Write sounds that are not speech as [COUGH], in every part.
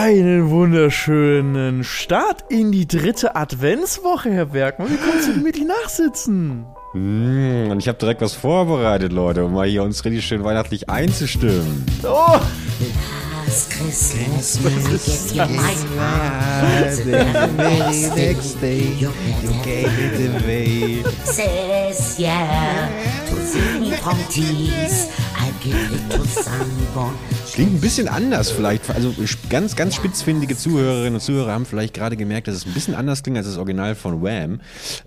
Einen wunderschönen Start in die dritte Adventswoche, Herr Bergmann. Wie kannst du gemütlich nachsitzen? Mm, und ich habe direkt was vorbereitet, Leute, um mal hier uns richtig schön weihnachtlich einzustimmen. Oh! Last Christmas, when you get your light next day, you gave it away. Says yeah, Klingt ein bisschen anders vielleicht. Also ganz, ganz spitzfindige Zuhörerinnen und Zuhörer haben vielleicht gerade gemerkt, dass es ein bisschen anders klingt als das Original von Wham.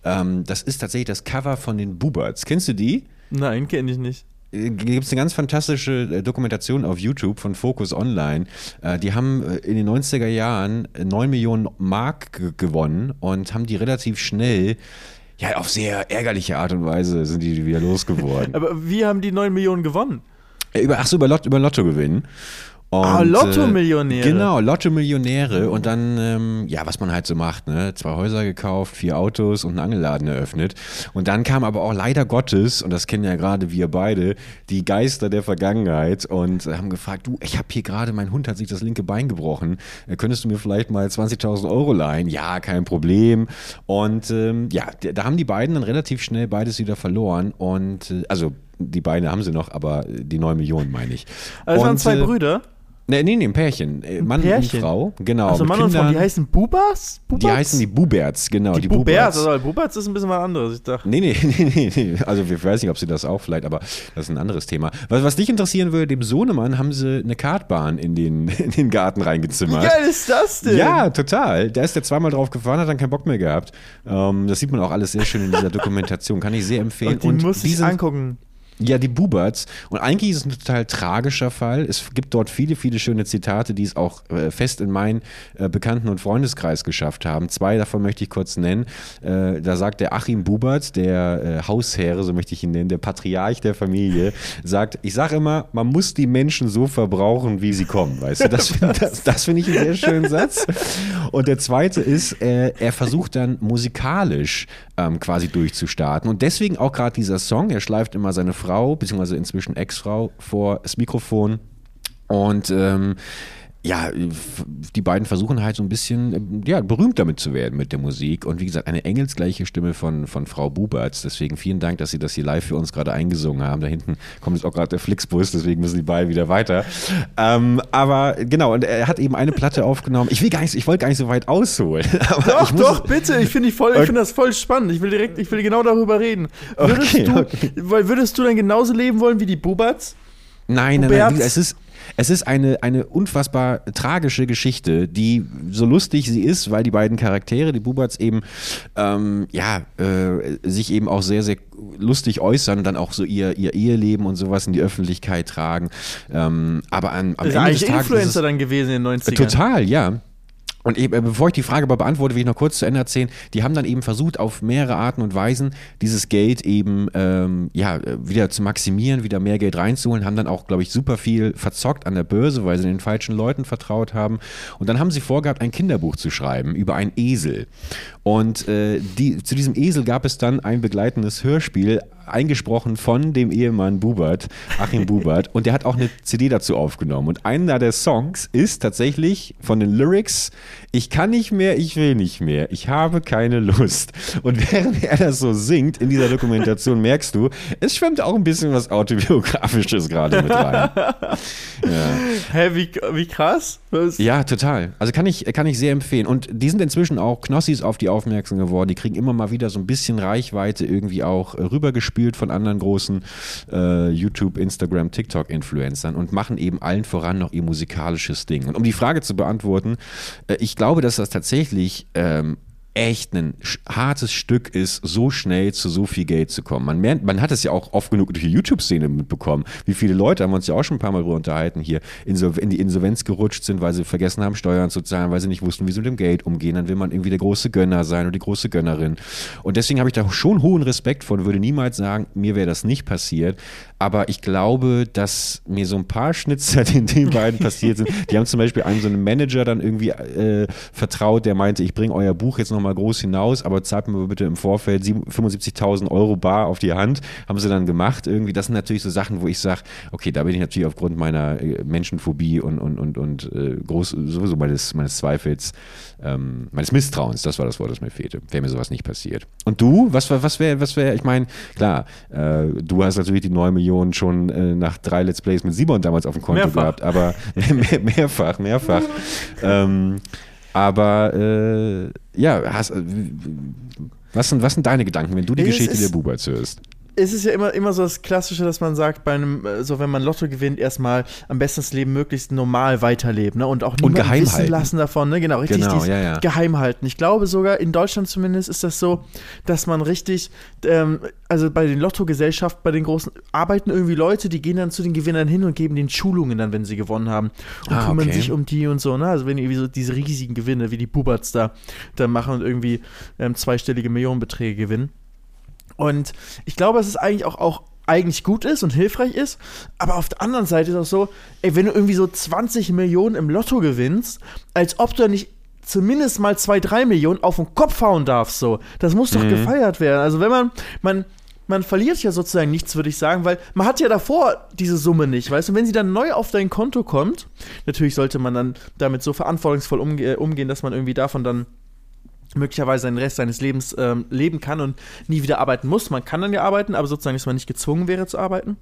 Ähm, das ist tatsächlich das Cover von den Booberts. Kennst du die? Nein, kenne ich nicht. gibt es eine ganz fantastische äh, Dokumentation auf YouTube von Focus Online. Äh, die haben äh, in den 90er Jahren 9 Millionen Mark gewonnen und haben die relativ schnell ja, auf sehr ärgerliche Art und Weise sind die wieder losgeworden. Aber wie haben die 9 Millionen gewonnen? Über, ach so, über, Lot, über Lotto gewinnen. Und, ah, Lotto-Millionäre. Äh, genau, Lotto-Millionäre. Und dann, ähm, ja, was man halt so macht, ne? Zwei Häuser gekauft, vier Autos und einen Angelladen eröffnet. Und dann kam aber auch leider Gottes, und das kennen ja gerade wir beide, die Geister der Vergangenheit und haben gefragt, du, ich habe hier gerade, mein Hund hat sich das linke Bein gebrochen. Äh, könntest du mir vielleicht mal 20.000 Euro leihen? Ja, kein Problem. Und ähm, ja, da haben die beiden dann relativ schnell beides wieder verloren. Und äh, also die Beine haben sie noch, aber die 9 Millionen meine ich. Also es waren zwei äh, Brüder. Nee, nee, nee, ein Pärchen. Äh, Mann Pärchen? und Frau, genau. Also Mann und Frau, die Kindern. heißen Bubas? Bubats? Die heißen die Buberts, genau. die, Die, Buberts. Buberts. Also Bubats ist ein bisschen was anderes. Ich dachte, Nee, nee, [LAUGHS] nee, nee, nee. Also ich weiß nicht, ob sie das auch vielleicht, aber das ist ein anderes Thema. Was, was dich interessieren würde, dem Sohnemann haben sie eine Kartbahn in den, [LAUGHS] in den Garten wie reingezimmert. geil ist das denn? Ja, total. Da ist der zweimal drauf gefahren, hat dann keinen Bock mehr gehabt. Ähm, das sieht man auch alles sehr schön in dieser Dokumentation. Kann ich sehr empfehlen. Und die muss ich angucken. Ja, die Buberts. Und eigentlich ist es ein total tragischer Fall. Es gibt dort viele, viele schöne Zitate, die es auch äh, fest in meinen äh, Bekannten- und Freundeskreis geschafft haben. Zwei davon möchte ich kurz nennen. Äh, da sagt der Achim Bubert, der äh, Hausherr, so möchte ich ihn nennen, der Patriarch der Familie, sagt, ich sage immer, man muss die Menschen so verbrauchen, wie sie kommen. Weißt du, das, [LAUGHS] find- das, das finde ich einen sehr schönen Satz. Und der zweite ist, äh, er versucht dann musikalisch ähm, quasi durchzustarten. Und deswegen auch gerade dieser Song, er schleift immer seine Frau, beziehungsweise inzwischen Ex-Frau, vor das Mikrofon. Und ähm, ja, die beiden versuchen halt so ein bisschen ähm, ja, berühmt damit zu werden mit der Musik. Und wie gesagt, eine engelsgleiche Stimme von, von Frau Buberts. Deswegen vielen Dank, dass Sie das hier live für uns gerade eingesungen haben. Da hinten kommt jetzt auch gerade der Flixbus, deswegen müssen die beiden wieder weiter. Ähm, aber genau, und er hat eben eine Platte aufgenommen. Ich will gar nicht, ich wollte gar nicht so weit ausholen. [LAUGHS] Aber Doch, doch, bitte. Ich finde voll, ich finde das voll spannend. Ich will direkt, ich will genau darüber reden. Würdest Okay, du, okay. weil würdest du dann genauso leben wollen wie die Bubats? Nein, nein, nein. Es ist, es ist eine, eine unfassbar tragische Geschichte, die so lustig sie ist, weil die beiden Charaktere, die Buberts eben, ähm, ja, äh, sich eben auch sehr, sehr lustig äußern und dann auch so ihr, ihr Eheleben und sowas in die Öffentlichkeit tragen. Ähm, aber an, am ist Ende des Tages. ist Influencer es- dann gewesen in den 90ern. Total, ja. Und eben, äh, bevor ich die Frage aber beantworte, will ich noch kurz zu Ende erzählen. Die haben dann eben versucht, auf mehrere Arten und Weisen dieses Geld eben ähm, ja, äh, wieder zu maximieren, wieder mehr Geld reinzuholen, haben dann auch, glaube ich, super viel verzockt an der Börse, weil sie den falschen Leuten vertraut haben. Und dann haben sie vorgehabt, ein Kinderbuch zu schreiben über einen Esel. Und äh, die, zu diesem Esel gab es dann ein begleitendes Hörspiel, eingesprochen von dem Ehemann Bubert, Achim Bubert, und der hat auch eine CD dazu aufgenommen. Und einer der Songs ist tatsächlich von den Lyrics, ich kann nicht mehr, ich will nicht mehr, ich habe keine Lust. Und [LAUGHS] während er das so singt in dieser Dokumentation, merkst du, es schwimmt auch ein bisschen was Autobiografisches gerade mit rein. [LAUGHS] Hä, wie, wie krass? Was? Ja, total. Also kann ich, kann ich sehr empfehlen. Und die sind inzwischen auch Knossis auf die aufmerksam geworden. Die kriegen immer mal wieder so ein bisschen Reichweite irgendwie auch rübergespielt von anderen großen äh, YouTube, Instagram, TikTok-Influencern und machen eben allen voran noch ihr musikalisches Ding. Und um die Frage zu beantworten, äh, ich glaube, dass das tatsächlich ähm, echt ein hartes Stück ist, so schnell zu so viel Geld zu kommen. Man, merkt, man hat es ja auch oft genug durch die YouTube-Szene mitbekommen, wie viele Leute, haben wir uns ja auch schon ein paar Mal drüber unterhalten, hier in die Insolvenz gerutscht sind, weil sie vergessen haben, Steuern zu zahlen, weil sie nicht wussten, wie sie mit dem Geld umgehen. Dann will man irgendwie der große Gönner sein oder die große Gönnerin. Und deswegen habe ich da schon hohen Respekt vor und würde niemals sagen, mir wäre das nicht passiert. Aber ich glaube, dass mir so ein paar Schnitzer, [LAUGHS] die den beiden passiert sind, die haben zum Beispiel einem so einen Manager dann irgendwie äh, vertraut, der meinte, ich bringe euer Buch jetzt nochmal nochmal groß hinaus, aber zahlt mir bitte im Vorfeld 75.000 Euro bar auf die Hand. Haben sie dann gemacht irgendwie. Das sind natürlich so Sachen, wo ich sage, okay, da bin ich natürlich aufgrund meiner äh, Menschenphobie und, und, und, und äh, groß, sowieso meines, meines Zweifels, ähm, meines Misstrauens, das war das Wort, das mir fehlte. Wäre mir sowas nicht passiert. Und du, was, was wäre, was wäre, ich meine, klar, äh, du hast natürlich die 9 Millionen schon äh, nach drei Let's Plays mit Simon damals auf dem Konto Mehrfach. gehabt, aber [LAUGHS] mehr, mehrfach, mehrfach. ähm, aber äh, ja, hast, äh, was, sind, was sind deine Gedanken, wenn du die Es Geschichte ist- der Buberts hörst? Es ist ja immer, immer so das Klassische, dass man sagt, bei einem, äh, so wenn man Lotto gewinnt, erstmal am besten das Leben möglichst normal weiterleben, ne? Und auch niemanden geheim wissen halten. lassen davon, ne? Genau, richtig Genau, dieses ja, ja. geheim halten. Ich glaube sogar, in Deutschland zumindest ist das so, dass man richtig, ähm, also bei den Lottogesellschaften, bei den großen, arbeiten irgendwie Leute, die gehen dann zu den Gewinnern hin und geben den Schulungen dann, wenn sie gewonnen haben. Und Ah, kümmern okay. sich um die und so, ne? Also wenn die irgendwie so diese riesigen Gewinne, wie die Buberts da, da machen und irgendwie ähm, zweistellige Millionenbeträge gewinnen. Und ich glaube, dass es eigentlich auch, auch eigentlich gut ist und hilfreich ist, aber auf der anderen Seite ist auch so, ey, wenn du irgendwie so 20 Millionen im Lotto gewinnst, als ob du nicht zumindest mal 2, 3 Millionen auf den Kopf hauen darfst, so. Das muss doch gefeiert werden. Also wenn man, man, man verliert ja sozusagen nichts, würde ich sagen, weil man hat ja davor diese Summe nicht, weißt du, wenn sie dann neu auf dein Konto kommt, natürlich sollte man dann damit so verantwortungsvoll umge umgehen, dass man irgendwie davon dann möglicherweise den Rest seines Lebens ähm, leben kann und nie wieder arbeiten muss. Man kann dann ja arbeiten, aber sozusagen, dass man nicht gezwungen wäre zu arbeiten.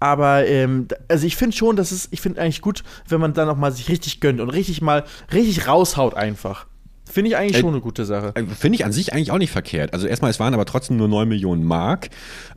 Aber ähm, also ich finde schon, dass es, ich finde eigentlich gut, wenn man dann auch mal sich richtig gönnt und richtig mal richtig raushaut einfach. Finde ich eigentlich schon eine gute Sache. Äh, Finde ich an sich eigentlich auch nicht verkehrt. Also erstmal, es waren aber trotzdem nur 9 Millionen Mark.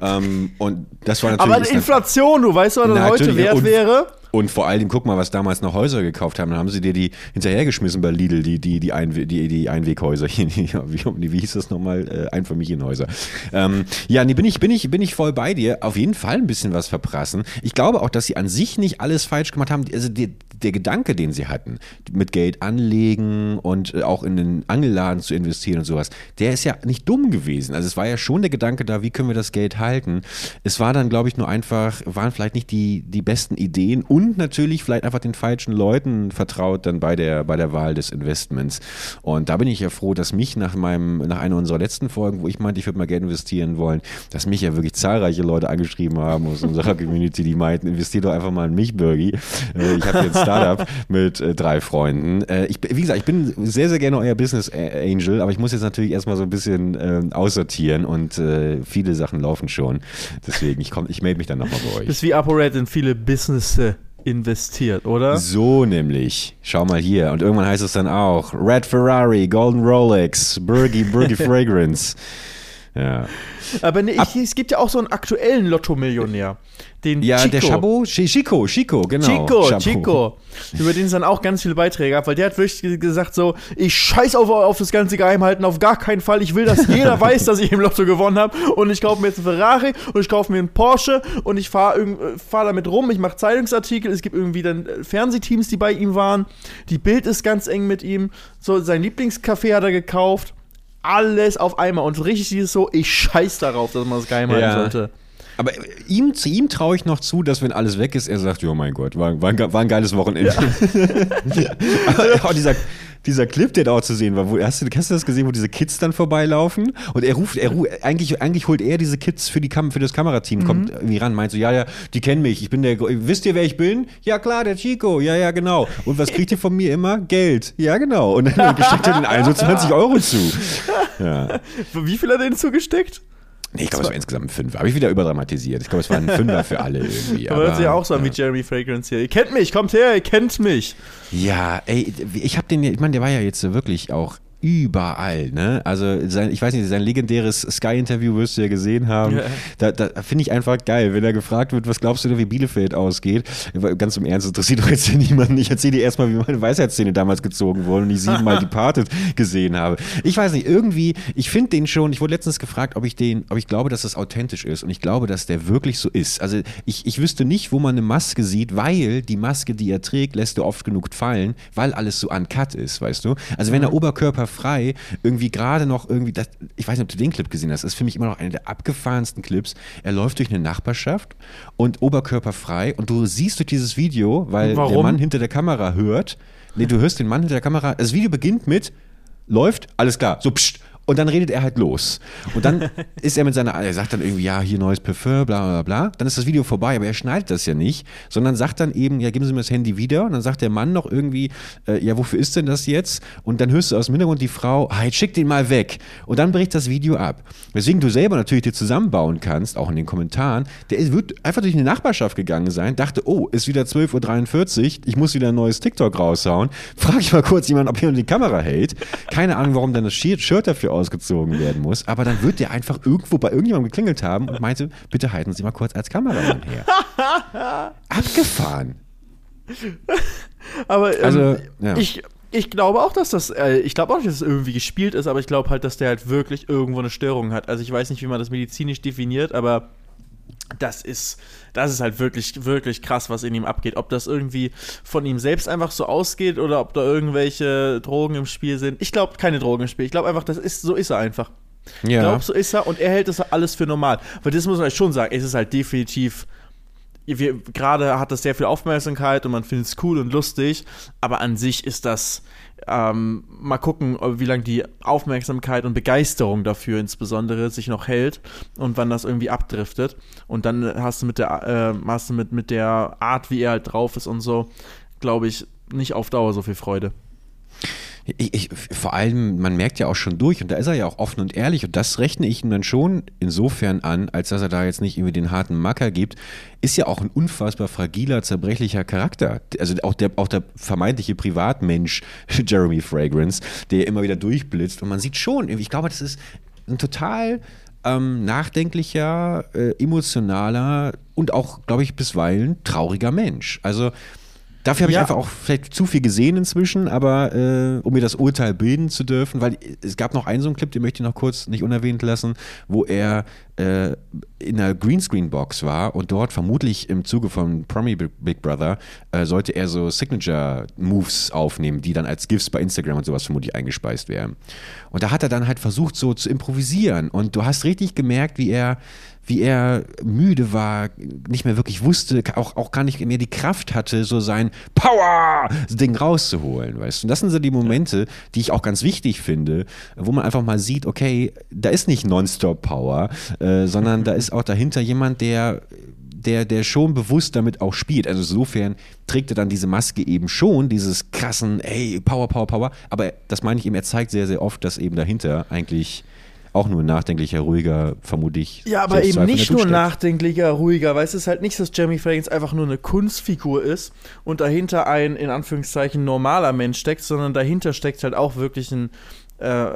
Ähm, und das war natürlich. Aber Inflation, du weißt, was das heute wert wäre. Und vor allem, guck mal, was damals noch Häuser gekauft haben. Dann haben sie dir die hinterhergeschmissen bei Lidl, die, die, die, Einwe die, die Einweghäuser. [LAUGHS] wie, wie hieß das nochmal? Äh, Einfamilienhäuser. Ähm, ja, nee, bin ich, bin, ich, bin ich voll bei dir. Auf jeden Fall ein bisschen was verprassen. Ich glaube auch, dass sie an sich nicht alles falsch gemacht haben. Also die, der Gedanke, den sie hatten, mit Geld anlegen und äh, auch in den Angelladen zu investieren und sowas, der ist ja nicht dumm gewesen. Also es war ja schon der Gedanke da, wie können wir das Geld halten. Es war dann, glaube ich, nur einfach, waren vielleicht nicht die, die besten Ideen und natürlich vielleicht einfach den falschen Leuten vertraut dann bei der, bei der Wahl des Investments. Und da bin ich ja froh, dass mich nach meinem, nach einer unserer letzten Folgen, wo ich meinte, ich würde mal Geld investieren wollen, dass mich ja wirklich zahlreiche Leute angeschrieben haben aus unserer [LAUGHS] Community, die meinten, investier doch einfach mal in mich, Birgi. Äh, Ich habe jetzt ein Startup [LAUGHS] mit äh, drei Freunden. Äh, Ich, wie gesagt, ich bin sehr, sehr gerne euer Business Angel, aber ich muss jetzt natürlich erstmal so ein bisschen aussortieren und viele Sachen laufen schon. Deswegen, ich, komm- ich melde mich dann nochmal bei euch. Bist wie ApoRed in viele Business investiert, oder? So nämlich. Schau mal hier. Und irgendwann heißt es dann auch Red Ferrari, Golden Rolex, Burgi, Burgi [LAUGHS] Fragrance. Ja, Aber ne, ich, es gibt ja auch so einen aktuellen Lotto-Millionär. Den ja Chico. der Chi- Chico, Chico, genau. Chico, Chabot. Chico. Über den es dann auch ganz viele Beiträge gab, weil der hat wirklich gesagt so, ich scheiß auf, auf das ganze Geheimhalten, auf gar keinen Fall. Ich will, dass [LAUGHS] jeder weiß, dass ich im Lotto gewonnen habe und ich kaufe mir jetzt einen Ferrari und ich kaufe mir einen Porsche und ich fahre fahr damit rum, ich mache Zeitungsartikel, es gibt irgendwie dann äh, Fernsehteams, die bei ihm waren. Die Bild ist ganz eng mit ihm. So, sein Lieblingscafé hat er gekauft. Alles auf einmal und richtig dieses so, ich scheiß darauf, dass man das geheim halten Ja. sollte. Aber ihm, zu ihm traue ich noch zu, dass wenn alles weg ist, er sagt, ja mein Gott, war, war, war ein geiles Wochenende. [LAUGHS] Aber auch dieser, dieser Clip, der da auch zu sehen war, wo, hast, du, hast du das gesehen, wo diese Kids dann vorbeilaufen? Und er ruft, er ruft eigentlich, eigentlich holt er diese Kids für, die Kam für das Kamerateam, kommt irgendwie ran, meint so, ja, ja, die kennen mich, ich bin der, wisst ihr, wer ich bin? Ja klar, der Chico, ja, ja, genau. Und was kriegt ihr von mir immer? Geld. Ja, genau. Und dann [LAUGHS] gesteckt er den allen so 20 Euro zu. [LAUGHS] Ja. Wie viel hat er denn zugesteckt? Nee, ich glaube, es war insgesamt ein Fünfer. Habe ich wieder überdramatisiert. Ich glaube, es war ein Fünfer für alle irgendwie. Aber, hört sich ja auch so an wie Jeremy Fragrance hier. Ihr kennt mich, kommt her, ihr kennt mich. Ja, ey, ich habe den, ja- ich meine, der war ja jetzt wirklich auch überall, ne? Also sein, ich weiß nicht, sein legendäres Sky-Interview wirst du ja gesehen haben. Ja. Da, da finde ich einfach geil, wenn er gefragt wird, was glaubst du denn, wie Bielefeld ausgeht? Ganz im Ernst, interessiert doch jetzt hier niemanden. Ich erzähle dir erstmal, wie meine Weisheitszähne damals gezogen wurden und ich siebenmal [LAUGHS] Departed gesehen habe. Ich weiß nicht, irgendwie, ich finde den schon, ich wurde letztens gefragt, ob ich den, ob ich glaube, dass das authentisch ist und ich glaube, dass der wirklich so ist. Also ich, ich wüsste nicht, wo man eine Maske sieht, weil die Maske, die er trägt, lässt er oft genug fallen, weil alles so uncut ist, weißt du? Also wenn er oberkörperfrei irgendwie gerade noch irgendwie, das, ich weiß nicht, ob du den Clip gesehen hast, das ist für mich immer noch einer der abgefahrensten Clips. Er läuft durch eine Nachbarschaft und oberkörperfrei und du siehst durch dieses Video, weil der Warum? Mann hinter der Kamera hört, nee, du hörst den Mann hinter der Kamera, das Video beginnt mit läuft, alles klar, so pst, und dann redet er halt los. Und dann [LAUGHS] ist er mit seiner, er sagt dann irgendwie, ja, hier neues Parfum, bla bla bla. Dann ist das Video vorbei, aber er schneidet das ja nicht, sondern sagt dann eben, ja, geben Sie mir das Handy wieder. Und dann sagt der Mann noch irgendwie, äh, ja, wofür ist denn das jetzt? Und dann hörst du aus dem Hintergrund die Frau, ah, jetzt schick den mal weg. Und dann bricht das Video ab. Weswegen du selber natürlich dir zusammenbauen kannst, auch in den Kommentaren. Der wird einfach durch eine Nachbarschaft gegangen sein, dachte, oh, ist wieder 12.43 Uhr, ich muss wieder ein neues TikTok raushauen. Frag ich mal kurz jemanden, ob jemand die Kamera hält. Keine Ahnung, warum dann das Shirt Shirt dafür ausgezogen werden muss. Aber dann wird der einfach irgendwo bei irgendjemandem geklingelt haben und meinte, bitte halten Sie mal kurz als Kameramann her. [LAUGHS] Abgefahren. Aber ähm, Also, ja. ich, ich glaube auch, dass das, äh, ich glaube auch nicht, dass es irgendwie gespielt ist, aber ich glaube halt, dass der halt wirklich irgendwo eine Störung hat. Also ich weiß nicht, wie man das medizinisch definiert, aber das ist, das ist halt wirklich, wirklich krass, was in ihm abgeht. Ob das irgendwie von ihm selbst einfach so ausgeht oder ob da irgendwelche Drogen im Spiel sind. Ich glaube, keine Drogen im Spiel. Ich glaube einfach, das ist, so ist er einfach. Ich Ja. glaube, so ist er und er hält das alles für normal. Weil das muss man halt schon sagen, es ist halt definitiv. Gerade hat das sehr viel Aufmerksamkeit und man findet es cool und lustig, aber an sich ist das. Ähm, mal gucken, wie lange die Aufmerksamkeit und Begeisterung dafür insbesondere sich noch hält und wann das irgendwie abdriftet. Und dann hast du mit der, äh, hast du mit, mit der Art, wie er halt drauf ist und so, glaube ich, nicht auf Dauer so viel Freude. Ich, ich, vor allem, man merkt ja auch schon durch, und da ist er ja auch offen und ehrlich, und das rechne ich ihm dann schon insofern an, als dass er da jetzt nicht irgendwie den harten Macker gibt, ist ja auch ein unfassbar fragiler, zerbrechlicher Charakter. Also auch der, auch der vermeintliche Privatmensch [LAUGHS] Jeremy Fragrance, der immer wieder durchblitzt, und man sieht schon, ich glaube, das ist ein total ähm, nachdenklicher, äh, emotionaler und auch, glaube ich, bisweilen trauriger Mensch. Also Dafür habe ich Ja. einfach auch vielleicht zu viel gesehen inzwischen, aber äh, um mir das Urteil bilden zu dürfen, weil es gab noch einen so einen Clip, den möchte ich noch kurz nicht unerwähnt lassen, wo er äh, in einer Greenscreen-Box war und dort vermutlich im Zuge von Promi Big Brother äh, sollte er so Signature-Moves aufnehmen, die dann als GIFs bei Instagram und sowas vermutlich eingespeist wären. Und da hat er dann halt versucht so zu improvisieren und du hast richtig gemerkt, wie er wie er müde war, nicht mehr wirklich wusste, auch, auch gar nicht mehr die Kraft hatte, so sein Power-Ding rauszuholen, weißt du. Und das sind so die Momente, die ich auch ganz wichtig finde, wo man einfach mal sieht, okay, da ist nicht Nonstop-Power, äh, sondern da ist auch dahinter jemand, der der, der schon bewusst damit auch spielt. Also insofern trägt er dann diese Maske eben schon, dieses krassen, ey, Power, Power, Power. Aber das meine ich eben, er zeigt sehr, sehr oft, dass eben dahinter eigentlich auch nur nachdenklicher, ruhiger, vermutlich. Ja, aber eben nicht nur nachdenklicher, ruhiger. Du, es ist halt nicht, dass Jeremy Fragrance einfach nur eine Kunstfigur ist und dahinter ein, in Anführungszeichen, normaler Mensch steckt, sondern dahinter steckt halt auch wirklich ein. Äh,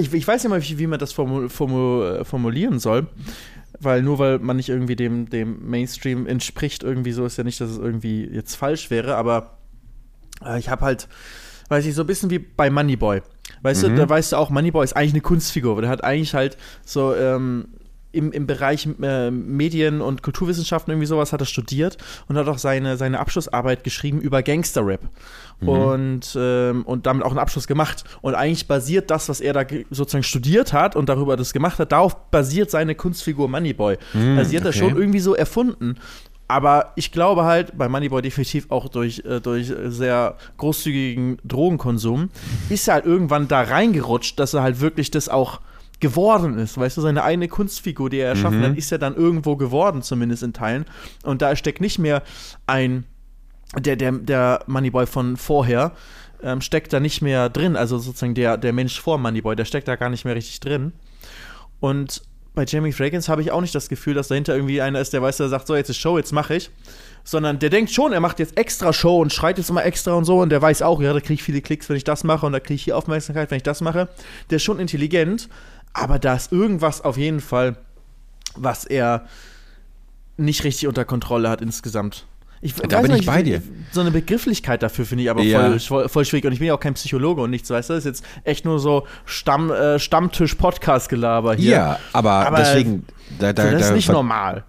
ich, ich weiß nicht mal, wie, wie man das formu formu äh, formulieren soll. Weil nur weil man nicht irgendwie dem, dem Mainstream entspricht, irgendwie so ist ja nicht, dass es irgendwie jetzt falsch wäre, aber äh, ich habe halt, weiß ich, so ein bisschen wie bei Moneyboy. Weißt du, da weißt du auch, Moneyboy ist eigentlich eine Kunstfigur, weil der hat eigentlich halt so ähm, im, im Bereich äh, Medien- und Kulturwissenschaften irgendwie sowas hat er studiert und hat auch seine, seine Abschlussarbeit geschrieben über Gangster-Rap. Und, ähm, und damit auch einen Abschluss gemacht. Und eigentlich basiert das, was er da ge- sozusagen studiert hat und darüber das gemacht hat, darauf basiert seine Kunstfigur Moneyboy. also sie hat er okay. schon irgendwie so erfunden. Aber ich glaube halt, bei Moneyboy definitiv auch durch, äh, durch sehr großzügigen Drogenkonsum, ist er halt irgendwann da reingerutscht, dass er halt wirklich das auch geworden ist. Weißt du, seine eine Kunstfigur, die er erschaffen hat, ist ja dann irgendwo geworden, zumindest in Teilen. Und da steckt nicht mehr ein, der, der, der Moneyboy von vorher, ähm, steckt da nicht mehr drin. Also sozusagen der, der Mensch vor Moneyboy, der steckt da gar nicht mehr richtig drin. Und bei Jamie Fragrance habe ich auch nicht das Gefühl, dass dahinter irgendwie einer ist, der weiß, der sagt, so, jetzt ist Show, jetzt mache ich. Sondern der denkt schon, er macht jetzt extra Show und schreit jetzt immer extra und so und der weiß auch, ja, da kriege ich viele Klicks, wenn ich das mache und da kriege ich hier Aufmerksamkeit, wenn ich das mache. Der ist schon intelligent, aber da ist irgendwas auf jeden Fall, was er nicht richtig unter Kontrolle hat insgesamt. Ich Da bin ich bei dir. So eine Begrifflichkeit dafür finde ich aber Ja. voll, voll, schwierig. Und ich bin ja auch kein Psychologe und nichts, weißt du? Das ist jetzt echt nur so Stamm, äh, Stammtisch-Podcast-Gelaber hier. Ja, aber, Aber deswegen, da, da, das ist nicht normal.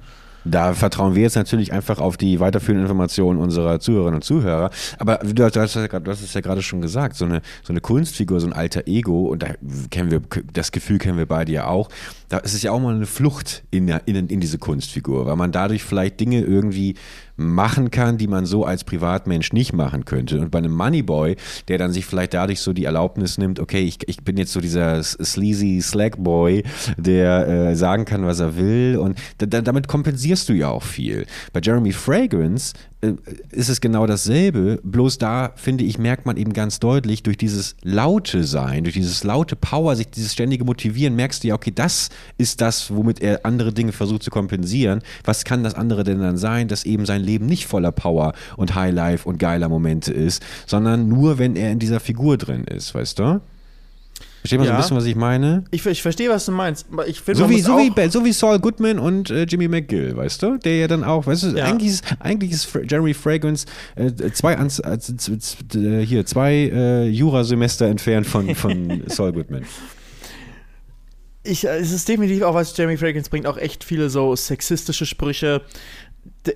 da vertrauen wir jetzt natürlich einfach auf die weiterführenden Informationen unserer Zuhörerinnen und Zuhörer. Aber du, hast- ja es ja gerade schon gesagt, so eine, so eine Kunstfigur, so ein alter Ego, und da kennen wir, das Gefühl kennen wir beide ja auch, da ist es ja auch mal eine Flucht in, in, in diese Kunstfigur, weil man dadurch vielleicht Dinge irgendwie machen kann, die man so als Privatmensch nicht machen könnte. Und bei einem Moneyboy, der dann sich vielleicht dadurch so die Erlaubnis nimmt, okay, ich, ich bin jetzt so dieser sleazy Slackboy, der äh, sagen kann, was er will. Und da, damit kompensierst du ja auch viel. Bei Jeremy Fragrance ist es genau dasselbe, bloß da, finde ich, merkt man eben ganz deutlich, durch dieses laute Sein, durch dieses laute Power, sich dieses ständige Motivieren, merkst du ja, okay, das ist das, womit er andere Dinge versucht zu kompensieren. Was kann das andere denn dann sein, dass eben sein Leben nicht voller Power und Highlife und geiler Momente ist, sondern nur, wenn er in dieser Figur drin ist, weißt du? Versteht man so Ja. ein bisschen, was ich meine? Ich, ich verstehe, was du meinst. Ich finde, So wie, so, wie, so wie Saul Goodman und äh, Jimmy McGill, weißt du? Der ja dann auch, weißt du, Ja. eigentlich ist, eigentlich ist Jeremy Fragrance äh, zwei, äh, hier, zwei äh, Jurasemester entfernt von, von [LAUGHS] Saul Goodman. ich, äh, es ist definitiv auch, was Jamie Fragrance bringt, auch echt viele so sexistische Sprüche.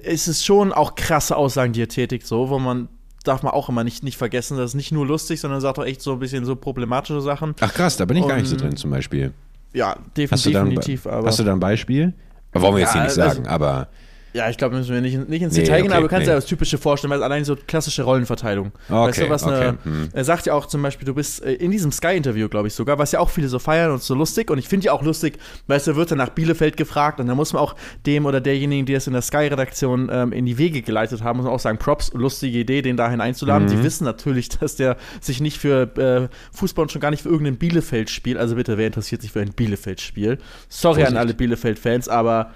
Es ist schon auch krasse Aussagen, die er tätigt, so, wo man darf man auch immer nicht, nicht vergessen, das ist nicht nur lustig, sondern sagt auch echt so ein bisschen so problematische Sachen. Ach krass, da bin ich gar nicht so Und- drin zum Beispiel. Ja, Hast du, definitiv, da ein, definitiv. Aber hast du da ein Beispiel? Wollen wir jetzt hier Ja, nicht also- sagen, aber ja, ich glaube, müssen wir nicht, nicht ins Nee, Detail gehen, okay, aber du kannst nee. dir das Typische vorstellen, weil es allein so klassische Rollenverteilung. Okay, weißt du, was eine, okay, hm. Er sagt ja auch zum Beispiel, du bist äh, in diesem Sky-Interview, glaube ich sogar, was ja auch viele so feiern und so lustig. Und ich finde ja auch lustig, weißt du, wird er nach Bielefeld gefragt und da muss man auch dem oder derjenigen, die das in der Sky-Redaktion ähm, in die Wege geleitet haben, muss man auch sagen, Props, lustige Idee, den dahin einzuladen. Mhm. Die wissen natürlich, dass der sich nicht für äh, Fußball und schon gar nicht für irgendein Bielefeld-Spiel, also bitte, wer interessiert sich für ein Bielefeld-Spiel? Sorry Vorsicht. an alle Bielefeld-Fans, aber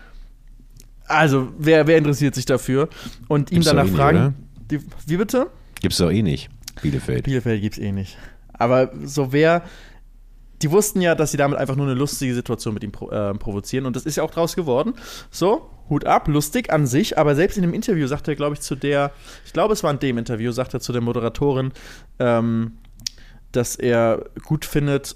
also, wer, wer interessiert sich dafür? Und ihm Gibt's danach eh nicht, fragen. oder? Die, wie bitte? gibt's doch eh nicht. Bielefeld. Bielefeld gibt's eh nicht. Aber so wer. Die wussten ja, dass sie damit einfach nur eine lustige Situation mit ihm pro, äh, provozieren. Und das ist ja auch draus geworden. So, Hut ab, lustig an sich. Aber selbst in dem Interview sagt er, glaube ich, zu der. Ich glaube, es war in dem Interview, sagt er zu der Moderatorin, ähm, dass er gut findet,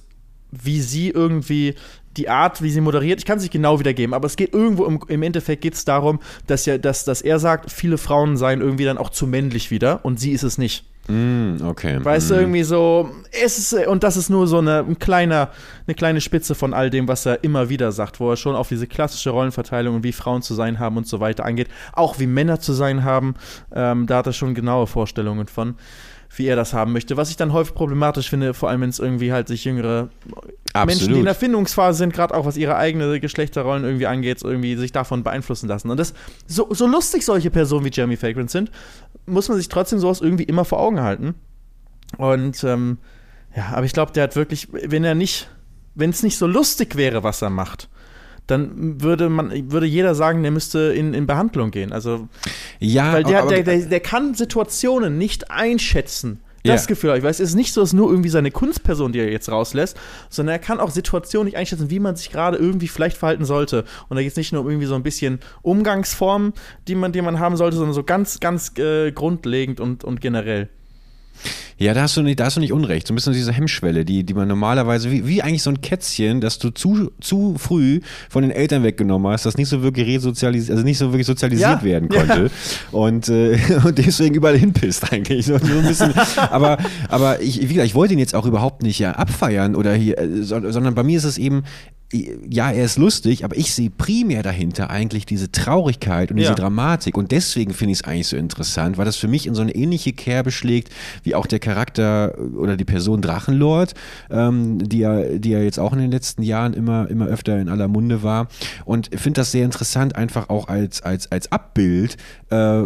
wie sie irgendwie die Art, wie sie moderiert, ich kann es nicht genau wiedergeben, aber es geht irgendwo im, im Endeffekt geht es darum, dass, ja, dass, dass er sagt, viele Frauen seien irgendwie dann auch zu männlich wieder und sie ist es nicht. Mm, okay. Weißt du, mm. irgendwie so, es ist, äh, und das ist nur so eine, ein kleiner, eine kleine Spitze von all dem, was er immer wieder sagt, wo er schon auf diese klassische Rollenverteilung und wie Frauen zu sein haben und so weiter angeht, auch wie Männer zu sein haben, ähm, da hat er schon genaue Vorstellungen von, wie er das haben möchte. Was ich dann häufig problematisch finde, vor allem wenn es irgendwie halt sich jüngere Menschen, die in der Findungsphase sind, gerade auch was ihre eigene Geschlechterrollen irgendwie angeht, irgendwie sich davon beeinflussen lassen. Und das, so, so lustig solche Personen wie Jeremy Fragrance sind, muss man sich trotzdem sowas irgendwie immer vor Augen halten. Und ähm, ja, aber ich glaube, der hat wirklich, wenn er nicht, wenn es nicht so lustig wäre, was er macht, dann würde man, würde jeder sagen, der müsste in, in Behandlung gehen. Also, ja, weil der, aber, der, der, der kann Situationen nicht einschätzen. Das Ja. Gefühl, ich weiß, es ist nicht so, dass nur irgendwie seine Kunstperson, die er jetzt rauslässt, sondern er kann auch Situationen nicht einschätzen, wie man sich gerade irgendwie vielleicht verhalten sollte. Und da geht es nicht nur um irgendwie so ein bisschen Umgangsformen, die man, die man haben sollte, sondern so ganz, ganz äh, grundlegend und, und generell. Ja, da hast du nicht, da hast du nicht unrecht. So ein bisschen diese Hemmschwelle, die, die man normalerweise, wie, wie eigentlich so ein Kätzchen, das du zu, zu früh von den Eltern weggenommen hast, das nicht so wirklich resozialisiert, also nicht so wirklich sozialisiert Ja, werden ja. konnte. Und, äh, [LAUGHS] und deswegen überall hinpisst eigentlich. So, so ein bisschen. aber, aber ich, wie gesagt, ich wollte ihn jetzt auch überhaupt nicht ja, abfeiern oder hier, äh, so, sondern bei mir ist es eben, ja, er ist lustig, aber ich sehe primär dahinter eigentlich diese Traurigkeit und diese Ja. Dramatik. Und deswegen finde ich es eigentlich so interessant, weil das für mich in so eine ähnliche Kerbe schlägt, wie auch der Charakter oder die Person Drachenlord, ähm, die, ja, die ja jetzt auch in den letzten Jahren immer, immer öfter in aller Munde war. Und finde das sehr interessant, einfach auch als, als, als Abbild, äh,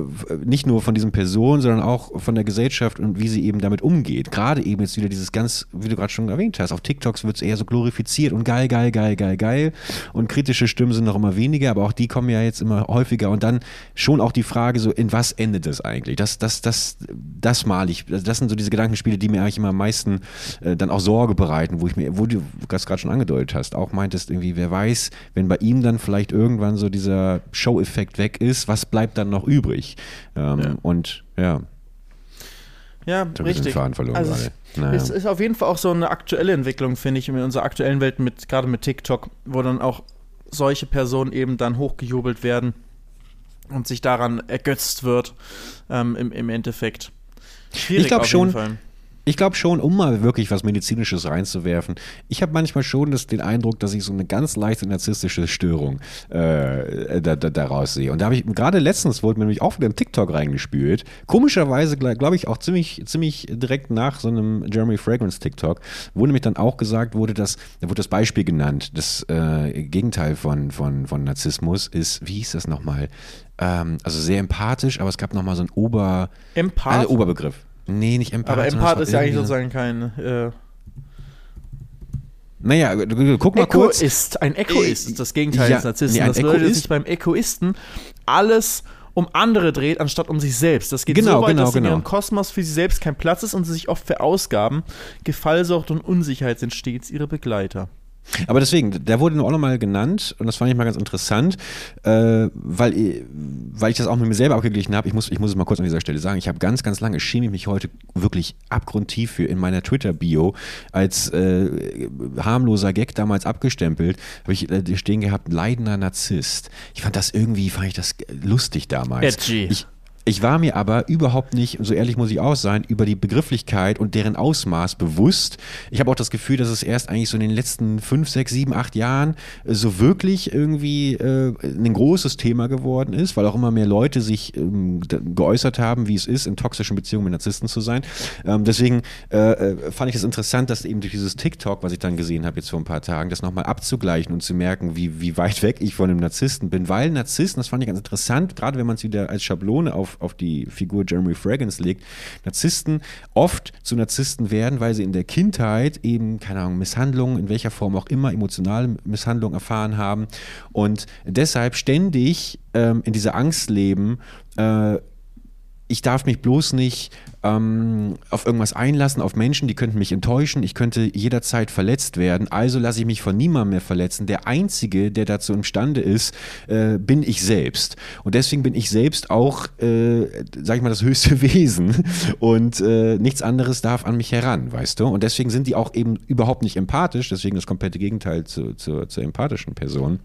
nicht nur von diesen Personen, sondern auch von der Gesellschaft und wie sie eben damit umgeht. Gerade eben jetzt wieder dieses ganz, wie du gerade schon erwähnt hast, auf TikToks wird es eher so glorifiziert und geil, geil, geil, geil, geil. Und kritische Stimmen sind noch immer weniger, aber auch die kommen ja jetzt immer häufiger. Und dann schon auch die Frage, so, in was endet das eigentlich? Das, das, das, das mal ich. Also Das sind so diese Gedankenspiele, die mir eigentlich immer am meisten äh, dann auch Sorge bereiten, wo ich mir, wo du das gerade schon angedeutet hast, auch meintest, irgendwie, wer weiß, wenn bei ihm dann vielleicht irgendwann so dieser Show-Effekt weg ist, was bleibt dann noch übrig? Ähm, Ja. Und ja, Ja, richtig. Also, gerade. Es Naja. ist auf jeden Fall auch so eine aktuelle Entwicklung, finde ich, in unserer aktuellen Welt, mit, gerade mit TikTok, wo dann auch solche Personen eben dann hochgejubelt werden und sich daran ergötzt wird, ähm, im, im Endeffekt. Schwierig Ich glaub auf schon, jeden Fall. Ich glaube schon, um mal wirklich was Medizinisches reinzuwerfen. Ich habe manchmal schon das, den Eindruck, dass ich so eine ganz leichte narzisstische Störung äh, da, da, daraus sehe. Und da habe ich gerade letztens wurde mir nämlich auch wieder im TikTok reingespült. Komischerweise, glaube ich, auch ziemlich, ziemlich direkt nach so einem Jeremy Fragrance TikTok, wo nämlich dann auch gesagt wurde, dass, da wurde das Beispiel genannt, das äh, Gegenteil von, von, von Narzissmus ist, wie hieß das nochmal? Ähm, also sehr empathisch, aber es gab nochmal so einen Ober, Empath? einen Oberbegriff. Nee, nicht Empath. aber Empath ist ja eigentlich sozusagen kein äh, Naja, guck mal kurz. Egoist. Ein Egoist ist das Gegenteil Ja, des Narzissten. nee, ein das bedeutet, dass Egoist- sich beim Egoisten alles um andere dreht, anstatt um sich selbst. Das geht Genau, so weit, genau, dass in genau. ihrem Kosmos für sie selbst kein Platz ist und sie sich oft verausgaben. Gefallsucht und Unsicherheit sind stets ihre Begleiter. Aber deswegen, der wurde nur auch nochmal genannt und das fand ich mal ganz interessant, äh, weil, weil ich das auch mit mir selber abgeglichen habe. Ich muss, ich muss es mal kurz an dieser Stelle sagen. Ich habe ganz, ganz lange, schäme ich mich heute wirklich abgrundtief für in meiner Twitter-Bio als äh, harmloser Gag damals abgestempelt, habe ich äh, stehen gehabt, leidender Narzisst. Ich fand das irgendwie, fand ich das lustig damals. Edgy. Ich, ich war mir aber überhaupt nicht, so ehrlich muss ich auch sein, über die Begrifflichkeit und deren Ausmaß bewusst. Ich habe auch das Gefühl, dass es erst eigentlich so in den letzten fünf, sechs, sieben, acht Jahren äh, so wirklich irgendwie äh, ein großes Thema geworden ist, weil auch immer mehr Leute sich ähm, geäußert haben, wie es ist, in toxischen Beziehungen mit Narzissten zu sein. Ähm, deswegen äh, äh, fand ich es interessant, dass eben durch dieses TikTok, was ich dann gesehen habe jetzt vor ein paar Tagen, das nochmal abzugleichen und zu merken, wie, wie weit weg ich von einem Narzissten bin, weil Narzissten, das fand ich ganz interessant, gerade wenn man es wieder als Schablone auf, auf die Figur Jeremy Fragrance legt, Narzissten oft zu Narzissten werden, weil sie in der Kindheit eben, keine Ahnung, Misshandlungen, in welcher Form auch immer, emotionale Misshandlungen erfahren haben und deshalb ständig ähm, in dieser Angst leben, äh, ich darf mich bloß nicht ähm, auf irgendwas einlassen, auf Menschen, die könnten mich enttäuschen, ich könnte jederzeit verletzt werden, also lasse ich mich von niemandem mehr verletzen. Der Einzige, der dazu imstande ist, äh, bin ich selbst. Und deswegen bin ich selbst auch, äh, sag ich mal, das höchste [LAUGHS] Wesen und äh, nichts anderes darf an mich heran, weißt du? Und deswegen sind die auch eben überhaupt nicht empathisch, deswegen das komplette Gegenteil zu, zu, zur empathischen Person.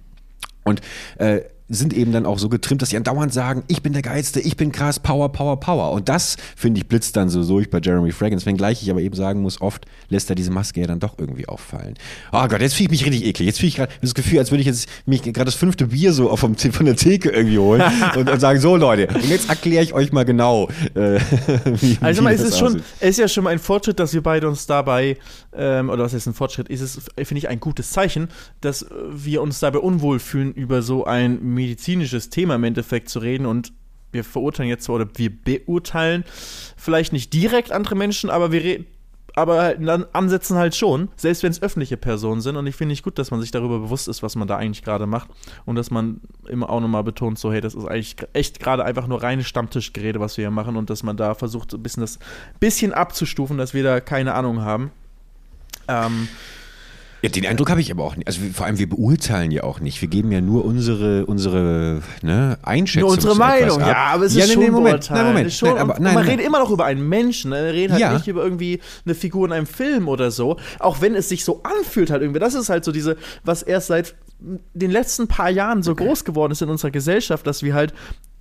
Und äh, sind eben dann auch so getrimmt, dass sie andauernd sagen, ich bin der Geilste, ich bin krass, Power, Power, Power. Und das, finde ich, blitzt dann so durch bei Jeremy Fragrance, wenngleich ich aber eben sagen muss, oft lässt er diese Maske ja dann doch irgendwie auffallen. Oh Gott, jetzt fühle ich mich richtig eklig. Jetzt fühle ich gerade das Gefühl, als würde ich jetzt mich gerade das fünfte Bier so auf vom, von der Theke irgendwie holen [LAUGHS] und, und sagen, so Leute, und jetzt erkläre ich euch mal genau, äh, [LAUGHS] wie, Also wie mal, es ist schon, ist ja schon mal ein Fortschritt, dass wir beide uns dabei, ähm, oder was ist ein Fortschritt, ist es, finde ich, ein gutes Zeichen, dass wir uns dabei unwohl fühlen, über so ein medizinisches Thema im Endeffekt zu reden und wir verurteilen jetzt zwar, oder wir beurteilen vielleicht nicht direkt andere Menschen, aber wir reden aber halt in Ansätzen halt schon, selbst wenn es öffentliche Personen sind. Und ich finde nicht gut, dass man sich darüber bewusst ist, was man da eigentlich gerade macht. Und dass man immer auch nochmal betont, so, hey, das ist eigentlich echt gerade einfach nur reine Stammtischgerede, was wir hier machen. Und dass man da versucht, so ein bisschen das bisschen abzustufen, dass wir da keine Ahnung haben. Ähm, Ja, den Eindruck habe ich aber auch nicht. Also vor allem, wir beurteilen ja auch nicht. Wir geben ja nur unsere, unsere ne, Einschätzung. nur unsere Meinung, ab. ja, aber es ja, ist nee, schon Moment, nein, Moment. ist schon, nein, aber, nein, man nein. redet immer noch über einen Menschen, ne? man redet halt Ja. nicht über irgendwie eine Figur in einem Film oder so, auch wenn es sich so anfühlt halt irgendwie. Das ist halt so diese, was erst seit den letzten paar Jahren so groß geworden ist in unserer Gesellschaft, dass wir halt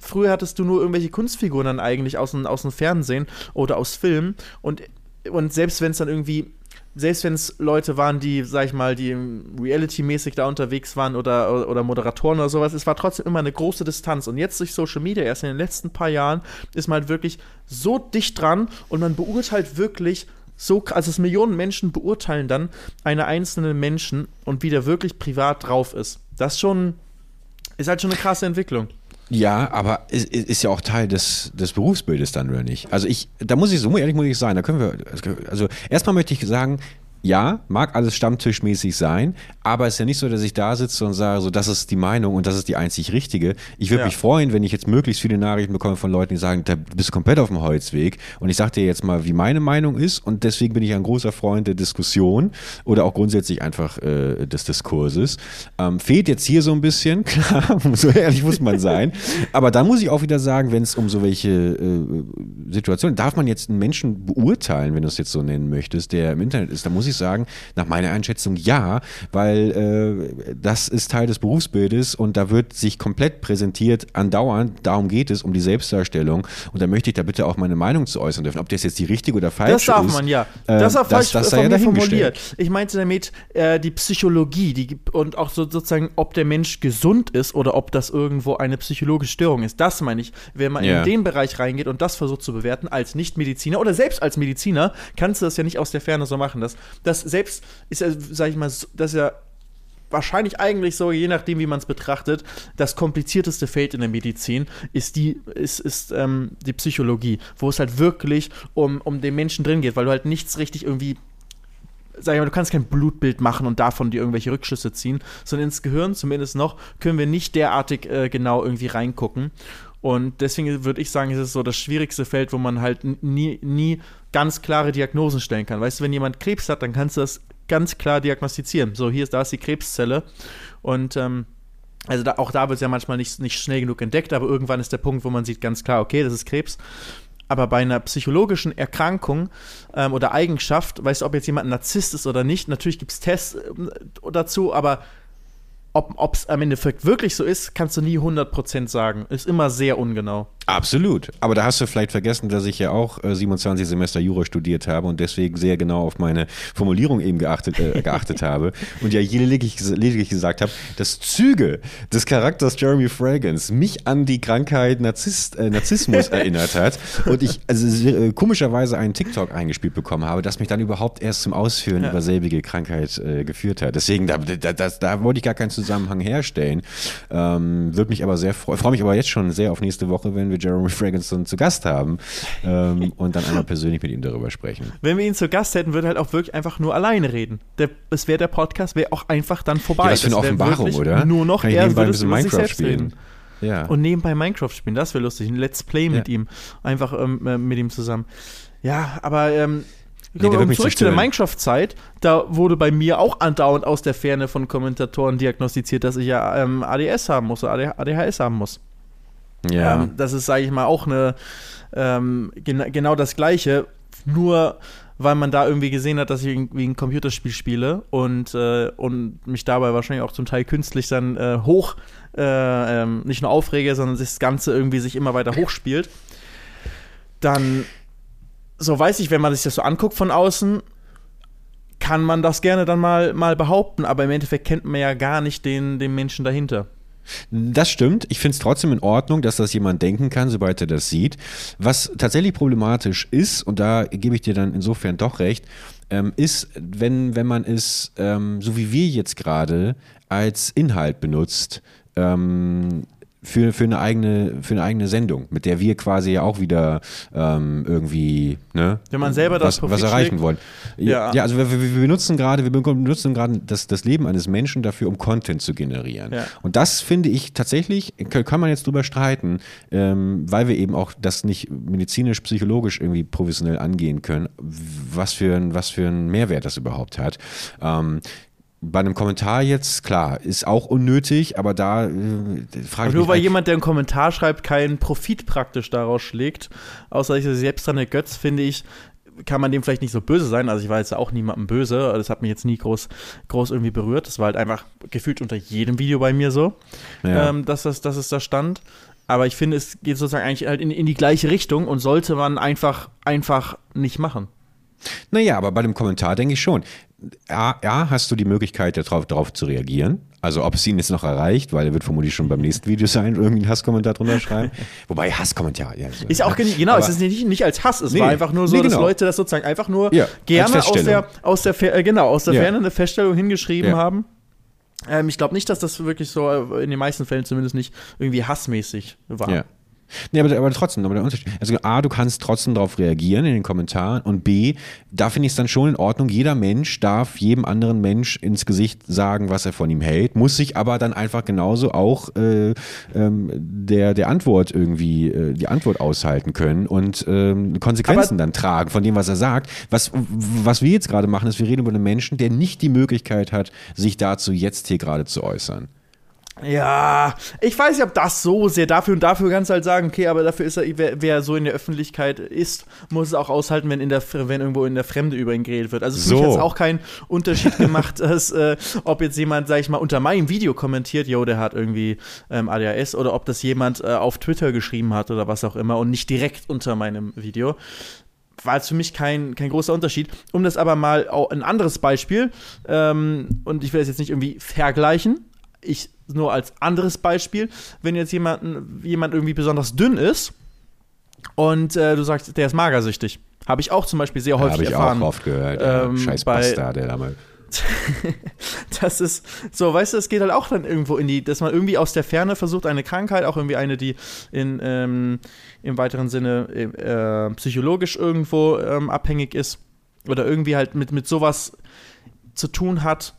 Früher hattest du nur irgendwelche Kunstfiguren dann eigentlich aus dem, aus dem Fernsehen oder aus Filmen und, und selbst wenn es dann irgendwie selbst wenn es Leute waren, die, sag ich mal, die Reality-mäßig da unterwegs waren oder, oder Moderatoren oder sowas, es war trotzdem immer eine große Distanz. Und jetzt durch Social Media, erst in den letzten paar Jahren, ist man halt wirklich so dicht dran und man beurteilt wirklich so, also es Millionen Menschen beurteilen dann eine einzelne Menschen und wie der wirklich privat drauf ist. Das schon, ist halt schon eine krasse Entwicklung. Ja, aber es ist ja auch Teil des, des Berufsbildes dann, oder nicht? Also ich, da muss ich so ehrlich muss ich sein, da können wir, also erstmal möchte ich sagen, ja, mag alles stammtischmäßig sein, aber es ist ja nicht so, dass ich da sitze und sage, so, das ist die Meinung und das ist die einzig richtige. Ich würde Ja. mich freuen, wenn ich jetzt möglichst viele Nachrichten bekomme von Leuten, die sagen, da bist du komplett auf dem Holzweg und ich sage dir jetzt mal, wie meine Meinung ist und deswegen bin ich ein großer Freund der Diskussion oder auch grundsätzlich einfach äh, des Diskurses. Ähm, fehlt jetzt hier so ein bisschen, [LAUGHS] klar, so ehrlich muss man sein, aber dann muss ich auch wieder sagen, wenn es um so welche äh, Situationen, darf man jetzt einen Menschen beurteilen, wenn du es jetzt so nennen möchtest, der im Internet ist, da muss ich ich sagen, nach meiner Einschätzung ja, weil äh, das ist Teil des Berufsbildes und da wird sich komplett präsentiert andauernd. Darum geht es, um die Selbstdarstellung. Und da möchte ich da bitte auch meine Meinung zu äußern dürfen. Ob das jetzt die richtige oder falsche Das ist. darf man ja. äh, Das war falsch das sei von ja mir formuliert. Ich meinte damit äh, die Psychologie die, und auch so, sozusagen, ob der Mensch gesund ist oder ob das irgendwo eine psychologische Störung ist. Das meine ich. Wenn man Ja. in den Bereich reingeht und das versucht zu bewerten als Nicht-Mediziner oder selbst als Mediziner, kannst du das ja nicht aus der Ferne so machen. Das, das selbst ist ja, sag ich mal, so- das ist ja wahrscheinlich eigentlich so, je nachdem, wie man es betrachtet, das komplizierteste Feld in der Medizin ist die, ist, ist, ähm, die Psychologie, wo es halt wirklich um, um den Menschen drin geht, weil du halt nichts richtig irgendwie. Sag ich mal, du kannst kein Blutbild machen und davon dir irgendwelche Rückschlüsse ziehen, sondern ins Gehirn zumindest noch können wir nicht derartig äh, genau irgendwie reingucken. Und deswegen würde ich sagen, ist es so das schwierigste Feld, wo man halt nie, nie ganz klare Diagnosen stellen kann. Weißt du, wenn jemand Krebs hat, dann kannst du das ganz klar diagnostizieren. So, hier ist, da ist die Krebszelle. Und ähm, also da, auch da wird es ja manchmal nicht, nicht schnell genug entdeckt, aber irgendwann ist der Punkt, wo man sieht ganz klar, okay, das ist Krebs. Aber bei einer psychologischen Erkrankung ähm, oder Eigenschaft, weißt du, ob jetzt jemand ein Narzisst ist oder nicht, natürlich gibt es Tests ähm, dazu, aber ob es am Endeffekt wirklich so ist, kannst du nie 100% sagen. Ist immer sehr ungenau. Absolut. Aber da hast du vielleicht vergessen, dass ich ja auch äh, 27 Semester Jura studiert habe und deswegen sehr genau auf meine Formulierung eben geachtet, äh, geachtet habe [LAUGHS] und ja lediglich, lediglich gesagt habe, dass Züge des Charakters Jeremy Fragrance mich an die Krankheit Narzisst, äh, Narzissmus [LAUGHS] erinnert hat und ich also äh, komischerweise einen TikTok eingespielt bekommen habe, das mich dann überhaupt erst zum Ausführen Ja. über selbige Krankheit äh, geführt hat. Deswegen, da, da, das, da wollte ich gar keinen Zusammenhang herstellen. Ähm, Würde mich aber sehr freuen, freue mich aber jetzt schon sehr auf nächste Woche, wenn wir Jeremy Fragrance zu Gast haben ähm, [LAUGHS] und dann einmal persönlich mit ihm darüber sprechen. Wenn wir ihn zu Gast hätten, würde er halt auch wirklich einfach nur alleine reden. Der, es wäre der Podcast, wäre auch einfach dann vorbei. Ja, was für eine Offenbarung, oder? Nur noch Kann ich er nebenbei ein würde bisschen Minecraft selbst spielen. reden. Ja. Und nebenbei Minecraft spielen, das wäre lustig. Ein Let's Play mit Ja. ihm. Einfach ähm, äh, mit ihm zusammen. Ja, aber ähm, Nee, der um wird mich zurück zu der. Minecraft-Zeit, da wurde bei mir auch andauernd aus der Ferne von Kommentatoren diagnostiziert, dass ich ja ähm, ADS haben muss, oder ADHS haben muss. Ja. Ähm, das ist, sage ich mal, auch eine ähm, gen genau das Gleiche, nur weil man da irgendwie gesehen hat, dass ich irgendwie ein Computerspiel spiele und, äh, und mich dabei wahrscheinlich auch zum Teil künstlich dann äh, hoch, äh, ähm, nicht nur aufrege, sondern das Ganze irgendwie sich immer weiter hochspielt. Dann, so weiß ich, wenn man sich das so anguckt von außen, kann man das gerne dann mal, mal behaupten, aber im Endeffekt kennt man ja gar nicht den, den Menschen dahinter. Das stimmt. Ich finde es trotzdem in Ordnung, dass das jemand denken kann, sobald er das sieht. Was tatsächlich problematisch ist, und da gebe ich dir dann insofern doch recht, ähm, ist, wenn, wenn man es, ähm, so wie wir jetzt gerade, als Inhalt benutzt, ähm, für, für, eine eigene, für eine eigene Sendung, mit der wir quasi ja auch wieder ähm, irgendwie ne, Wenn man selber das was, was erreichen schlägt. wollen. Ja. ja, also wir, wir, benutzen gerade, wir benutzen gerade das, das Leben eines Menschen dafür, um Content zu generieren. Ja. Und das finde ich tatsächlich, kann man jetzt drüber streiten, ähm, weil wir eben auch das nicht medizinisch, psychologisch irgendwie professionell angehen können, was für ein, was für einen Mehrwert das überhaupt hat. Ähm, bei einem Kommentar jetzt, klar, ist auch unnötig, aber da äh, frage ich nur mich. weil eigentlich- jemand, der einen Kommentar schreibt, keinen Profit praktisch daraus schlägt, außer sich selbst dran ergötzt, finde ich, kann man dem vielleicht nicht so böse sein. Also ich war jetzt auch niemandem böse, das hat mich jetzt nie groß, groß irgendwie berührt. Das war halt einfach gefühlt unter jedem Video bei mir so, Ja. ähm, dass, das, dass es da stand. Aber ich finde, es geht sozusagen eigentlich halt in, in die gleiche Richtung und sollte man einfach, einfach nicht machen. Naja, aber bei dem Kommentar denke ich schon. A, A, hast du die Möglichkeit, darauf, darauf zu reagieren. Also ob es ihn jetzt noch erreicht, weil er wird vermutlich schon beim nächsten Video sein, irgendwie einen Hasskommentar drunter schreiben. [LAUGHS] Wobei Hasskommentar, ja. so- Ist auch gen- genau, Aber- es ist nicht, nicht als Hass, es Nee, war einfach nur so, nee, dass genau. Leute das sozusagen einfach nur Ja, gerne aus der, aus der, äh, genau, aus der Ja. Ferne eine Feststellung hingeschrieben Ja. haben. Ähm, ich glaube nicht, dass das wirklich so, äh, in den meisten Fällen zumindest nicht irgendwie hassmäßig war. Ja. Nee, aber, aber trotzdem, aber der Unterschied. Also A, du kannst trotzdem darauf reagieren in den Kommentaren und B, da finde ich es dann schon in Ordnung. Jeder Mensch darf jedem anderen Mensch ins Gesicht sagen, was er von ihm hält, muss sich aber dann einfach genauso auch äh, ähm, der, der Antwort irgendwie, äh, die Antwort aushalten können und ähm, Konsequenzen dann tragen von dem, was er sagt. Was, was wir jetzt gerade machen, ist, wir reden über einen Menschen, der nicht die Möglichkeit hat, sich dazu jetzt hier gerade zu äußern. Ja, ich weiß nicht, ob das so sehr dafür und dafür kannst du halt sagen, okay, aber dafür ist er, wer, wer so in der Öffentlichkeit ist, muss es auch aushalten, wenn, in der, wenn irgendwo in der Fremde über ihn geredet wird. Also für So. mich hat es auch keinen Unterschied gemacht, [LAUGHS] dass, äh, ob jetzt jemand, sag ich mal, unter meinem Video kommentiert, yo, der hat irgendwie ähm, ADHS, oder ob das jemand äh, auf Twitter geschrieben hat oder was auch immer und nicht direkt unter meinem Video war jetzt für mich kein, kein großer Unterschied. Um das aber mal auch ein anderes Beispiel, ähm, und ich will das jetzt nicht irgendwie vergleichen, ich nur als anderes Beispiel, wenn jetzt jemand, jemand irgendwie besonders dünn ist und äh, du sagst, der ist magersüchtig. Habe ich auch zum Beispiel sehr häufig Habe ich erfahren. auch oft gehört. ja. ähm, Scheiß Bastard, der da mal. [LAUGHS] Das ist so, weißt du, es geht halt auch dann irgendwo in die, dass man irgendwie aus der Ferne versucht, eine Krankheit, auch irgendwie eine, die in, ähm, im weiteren Sinne äh, psychologisch irgendwo ähm, abhängig ist oder irgendwie halt mit, mit sowas zu tun hat,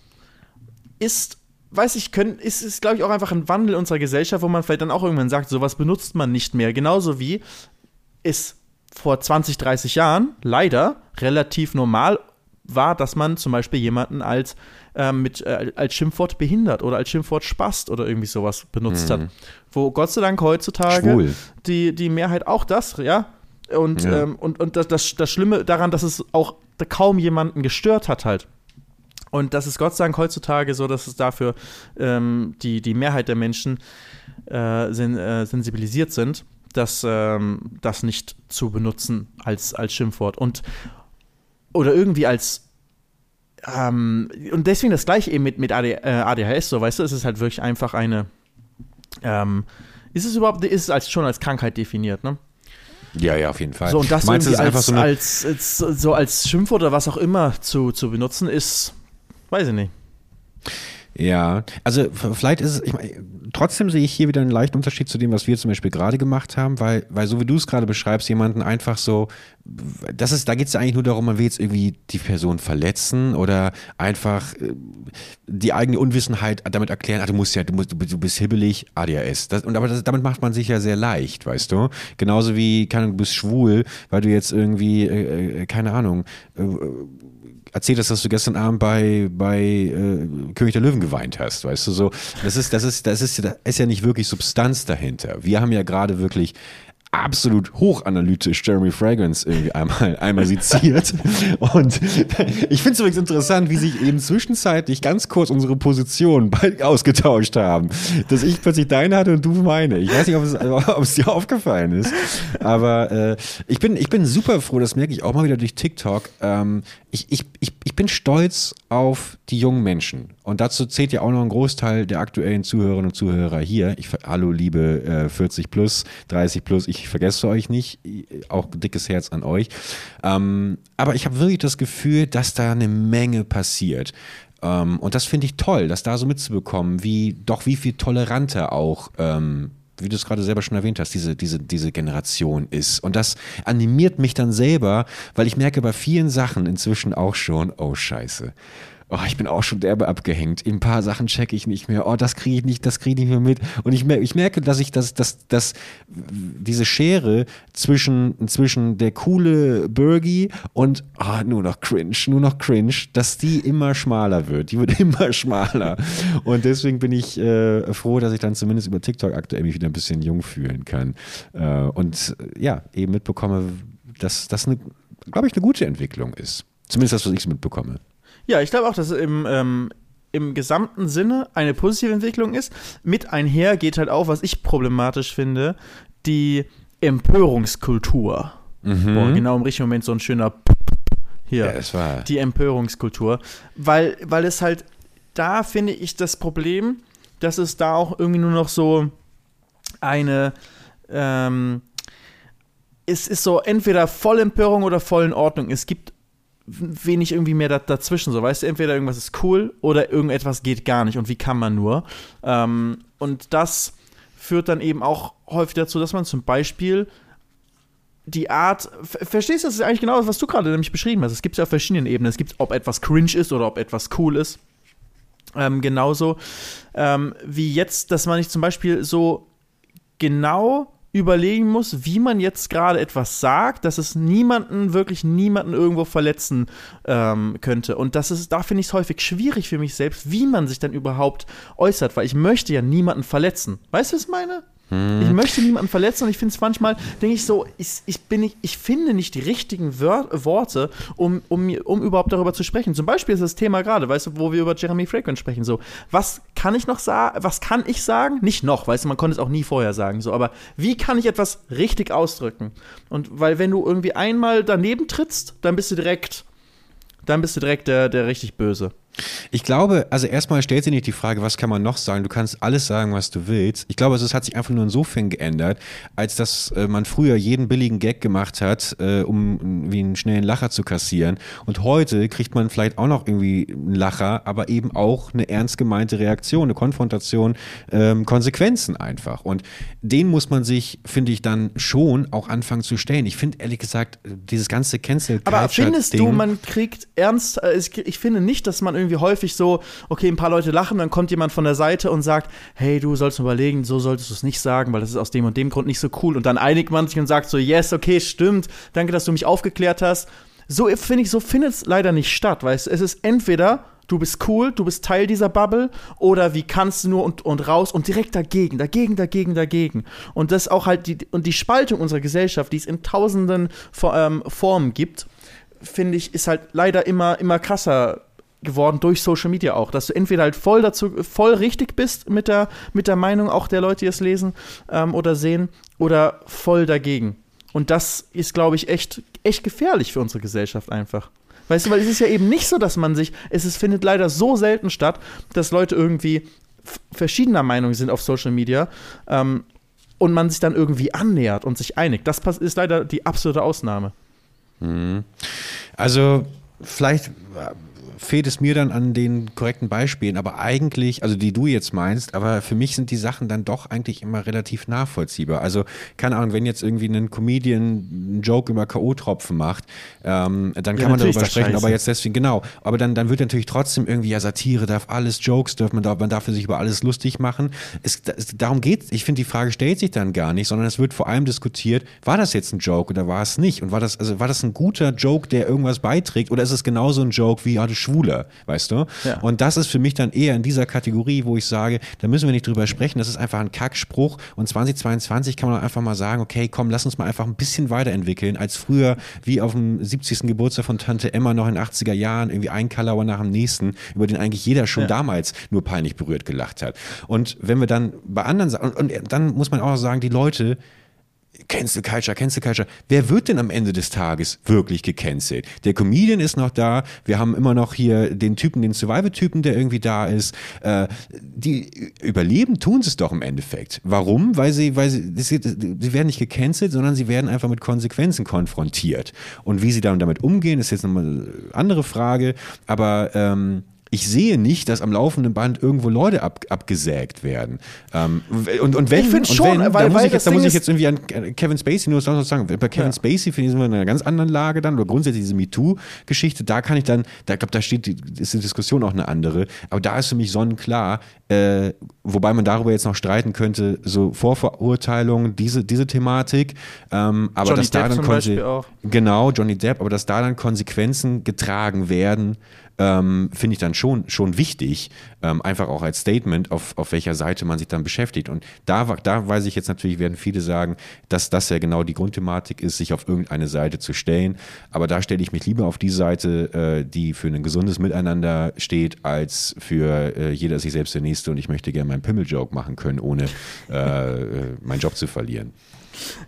ist, weiß ich, können, ist, ist glaube ich, auch einfach ein Wandel unserer Gesellschaft, wo man vielleicht dann auch irgendwann sagt, sowas benutzt man nicht mehr. Genauso wie es vor 20, 30 Jahren leider relativ normal war, dass man zum Beispiel jemanden als, ähm, mit, äh, als Schimpfwort behindert oder als Schimpfwort Spast oder irgendwie sowas benutzt hat. Wo Gott sei Dank heutzutage Schwul. die, die Mehrheit auch das, ja. Und, Ja. ähm, und, und das, das, das Schlimme daran, dass es auch kaum jemanden gestört hat halt. Und das ist Gott sei Dank heutzutage so, dass es dafür ähm, die, die Mehrheit der Menschen äh, sen, äh, sensibilisiert sind, das, ähm, das nicht zu benutzen als, als Schimpfwort. Und oder irgendwie als ähm, und deswegen das gleiche eben mit, mit AD, äh, ADHS, so weißt du, es ist halt wirklich einfach eine ähm, ist es überhaupt, ist es als, schon als Krankheit definiert, ne? Ja, ja, auf jeden Fall. So, und das Meinst als, einfach so eine. als, als, so als Schimpfwort oder was auch immer zu, zu benutzen, ist, weiß ich nicht. Ja, also vielleicht ist es, ich meine, trotzdem sehe ich hier wieder einen leichten Unterschied zu dem, was wir zum Beispiel gerade gemacht haben, weil, weil so wie du es gerade beschreibst, jemanden einfach so, das ist, da geht es eigentlich nur darum, man will jetzt irgendwie die Person verletzen oder einfach äh, die eigene Unwissenheit damit erklären, ah, du musst ja, du, musst, du bist- du bist hibbelig, ADHS. Das, und aber das, damit macht man sich ja sehr leicht, weißt du? Genauso wie, keine Ahnung, du bist schwul, weil du jetzt irgendwie, äh, äh, keine Ahnung, äh, erzählt hast, dass du gestern Abend bei, bei äh, König der Löwen geweint hast, weißt du so. Das ist, das ist, das ist, da ist ja nicht wirklich Substanz dahinter. Wir haben ja gerade wirklich absolut hochanalytisch Jeremy Fragrance irgendwie einmal, einmal seziert. Und ich finde es übrigens interessant, wie sich eben zwischenzeitlich ganz kurz unsere Positionen ausgetauscht haben. Dass ich plötzlich deine hatte und du meine. Ich weiß nicht, ob es, ob es dir aufgefallen ist. Aber äh, ich, bin, ich bin super froh, das merke ich auch mal wieder durch TikTok. Ähm, ich, ich, ich, ich bin stolz auf die jungen Menschen. Und dazu zählt ja auch noch ein Großteil der aktuellen Zuhörerinnen und Zuhörer hier. Ich, hallo, liebe äh, 40 plus, 30 plus, ich vergesse euch nicht. Auch dickes Herz an euch. Ähm, aber ich habe wirklich das Gefühl, dass da eine Menge passiert. Ähm, und das finde ich toll, das da so mitzubekommen, wie doch wie viel toleranter auch ähm, wie du es gerade selber schon erwähnt hast, diese, diese, diese Generation ist. Und das animiert mich dann selber, weil ich merke bei vielen Sachen inzwischen auch schon, oh Scheiße. Oh, ich bin auch schon derbe abgehängt. In ein paar Sachen checke ich nicht mehr. Oh, das kriege ich nicht, das kriege ich nicht mehr mit. Und ich, mer ich merke, dass ich das, das, das, diese Schere zwischen, zwischen der coole Bergie und ah, nur noch cringe, nur noch cringe, dass die immer schmaler wird. Die wird [LAUGHS] immer schmaler. Und deswegen bin ich äh, froh, dass ich dann zumindest über TikTok aktuell mich wieder ein bisschen jung fühlen kann. Äh, und äh, ja, eben mitbekomme, dass das, eine, glaube ich, eine gute Entwicklung ist. Zumindest das, was ich mitbekomme. Ja, ich glaube auch, dass es im, ähm, im gesamten Sinne eine positive Entwicklung ist. Mit einher geht halt auch, was ich problematisch finde, die Empörungskultur. Boah, genau im richtigen Moment so ein schöner hier. Ja, es war. die Empörungskultur. Weil, weil es halt, da finde ich das Problem, dass es da auch irgendwie nur noch so eine, ähm, es ist so entweder Vollempörung oder voll in Ordnung. Es gibt wenig irgendwie mehr da, dazwischen. So, weißt du, entweder irgendwas ist cool oder irgendetwas geht gar nicht. Und wie kann man nur? Ähm, und das führt dann eben auch häufig dazu, dass man zum Beispiel die Art, ver- verstehst du, das ist eigentlich genau das, was du gerade nämlich beschrieben hast. Es gibt es ja auf verschiedenen Ebenen. Es gibt, ob etwas cringe ist oder ob etwas cool ist. Ähm, genauso ähm, wie jetzt, dass man nicht zum Beispiel so genau überlegen muss, wie man jetzt gerade etwas sagt, dass es niemanden, wirklich niemanden irgendwo verletzen ähm, könnte. Und das ist, da finde ich es häufig schwierig für mich selbst, wie man sich dann überhaupt äußert, weil ich möchte ja niemanden verletzen. Weißt du, was ich meine? Hm. Ich möchte niemanden verletzen und ich finde es manchmal, denke ich so, ich, ich, bin nicht, ich finde nicht die richtigen Wör Worte, um, um, um überhaupt darüber zu sprechen. Zum Beispiel ist das Thema gerade, weißt du, wo wir über Jeremy Fragrance sprechen. So, was kann ich noch sagen? Was kann ich sagen? Nicht noch, weißt du, man konnte es auch nie vorher sagen. So, aber wie kann ich etwas richtig ausdrücken? Und weil wenn du irgendwie einmal daneben trittst, dann bist du direkt, dann bist du direkt der, der richtig böse. Ich glaube, also erstmal stellt sich nicht die Frage, was kann man noch sagen? Du kannst alles sagen, was du willst. Ich glaube, es hat sich einfach nur insofern geändert, als dass äh, man früher jeden billigen Gag gemacht hat, äh, um wie einen schnellen Lacher zu kassieren. Und heute kriegt man vielleicht auch noch irgendwie einen Lacher, aber eben auch eine ernst gemeinte Reaktion, eine Konfrontation, ähm, Konsequenzen einfach. Und den muss man sich, finde ich, dann schon auch anfangen zu stellen. Ich finde ehrlich gesagt, dieses ganze Cancel Aber findest du, man kriegt ernst, äh, ich finde nicht, dass man irgendwie häufig so, okay, ein paar Leute lachen, dann kommt jemand von der Seite und sagt, hey, du sollst überlegen, so solltest du es nicht sagen, weil das ist aus dem und dem Grund nicht so cool. Und dann einigt man sich und sagt so, yes, okay, stimmt, danke, dass du mich aufgeklärt hast. So finde ich, so findet es leider nicht statt, weißt du, es ist entweder du bist cool, du bist Teil dieser Bubble oder wie kannst du nur und, und raus und direkt dagegen, dagegen, dagegen, dagegen. Und das auch halt die, und die Spaltung unserer Gesellschaft, die es in tausenden ähm, Formen gibt, finde ich, ist halt leider immer, immer krasser geworden durch Social Media auch, dass du entweder halt voll dazu, voll richtig bist mit der, mit der Meinung auch der Leute, die es lesen ähm, oder sehen, oder voll dagegen. Und das ist, glaube ich, echt, echt gefährlich für unsere Gesellschaft einfach. Weißt du, weil es ist ja eben nicht so, dass man sich, es ist, findet leider so selten statt, dass Leute irgendwie verschiedener Meinung sind auf Social Media ähm, und man sich dann irgendwie annähert und sich einigt. Das ist leider die absolute Ausnahme. Also vielleicht fehlt es mir dann an den korrekten Beispielen, aber eigentlich, also die du jetzt meinst, aber für mich sind die Sachen dann doch eigentlich immer relativ nachvollziehbar. Also keine Ahnung, wenn jetzt irgendwie ein Comedian einen Joke über K.O.-Tropfen macht, ähm, dann Ja, kann man natürlich darüber sprechen, aber jetzt deswegen, genau, aber dann, dann wird natürlich trotzdem irgendwie, ja, Satire darf alles, Jokes darf man, darf, man darf sich über alles lustig machen. Es, es, darum geht ich finde, die Frage stellt sich dann gar nicht, sondern es wird vor allem diskutiert, war das jetzt ein Joke oder war es nicht? Und war das, also war das ein guter Joke, der irgendwas beiträgt oder ist es genauso ein Joke wie, ja, du Schwuler, weißt du? Ja. Und das ist für mich dann eher in dieser Kategorie, wo ich sage, da müssen wir nicht drüber sprechen, das ist einfach ein Kackspruch und 2022 kann man einfach mal sagen, okay, komm, lass uns mal einfach ein bisschen weiterentwickeln als früher, wie auf dem 70. Geburtstag von Tante Emma noch in den 80er Jahren, irgendwie ein Kalauer nach dem nächsten, über den eigentlich jeder schon Ja. damals nur peinlich berührt gelacht hat. Und wenn wir dann bei anderen Sachen, und, und dann muss man auch sagen, die Leute, Cancel Culture, Cancel Culture. Wer wird denn am Ende des Tages wirklich gecancelt? Der Comedian ist noch da. Wir haben immer noch hier den Typen, den Survival-Typen, der irgendwie da ist. Äh, die überleben, tun sie es doch im Endeffekt. Warum? Weil sie, weil sie, sie, sie werden nicht gecancelt, sondern sie werden einfach mit Konsequenzen konfrontiert. Und wie sie dann damit umgehen, ist jetzt nochmal eine andere Frage. Aber ähm, ich sehe nicht, dass am laufenden Band irgendwo Leute ab, abgesägt werden. Ähm, und, und wenn, Ich finde und schon, wenn, weil- da muss ich jetzt, da muss ich jetzt irgendwie an Kevin Spacey nur sonst sagen. Bei Kevin Ja. Spacey finde ich, sind wir in einer ganz anderen Lage dann, oder grundsätzlich diese MeToo-Geschichte, da kann ich dann, da glaube da steht, die, ist die Diskussion auch eine andere, aber da ist für mich sonnenklar, äh, wobei man darüber jetzt noch streiten könnte, so Vorverurteilung, diese, diese Thematik, ähm, aber Johnny dass da Depp dann zum Konse-. Genau, Johnny Depp, aber dass da dann Konsequenzen getragen werden, ähm, finde ich dann schon, schon wichtig, ähm, einfach auch als Statement, auf, auf welcher Seite man sich dann beschäftigt. Und da, da weiß ich jetzt natürlich, werden viele sagen, dass das ja genau die Grundthematik ist, sich auf irgendeine Seite zu stellen. Aber da stelle ich mich lieber auf die Seite, äh, die für ein gesundes Miteinander steht, als für äh, jeder sich selbst der Nächste und ich möchte gerne meinen Pimmel-Joke machen können, ohne äh, äh, meinen Job zu verlieren.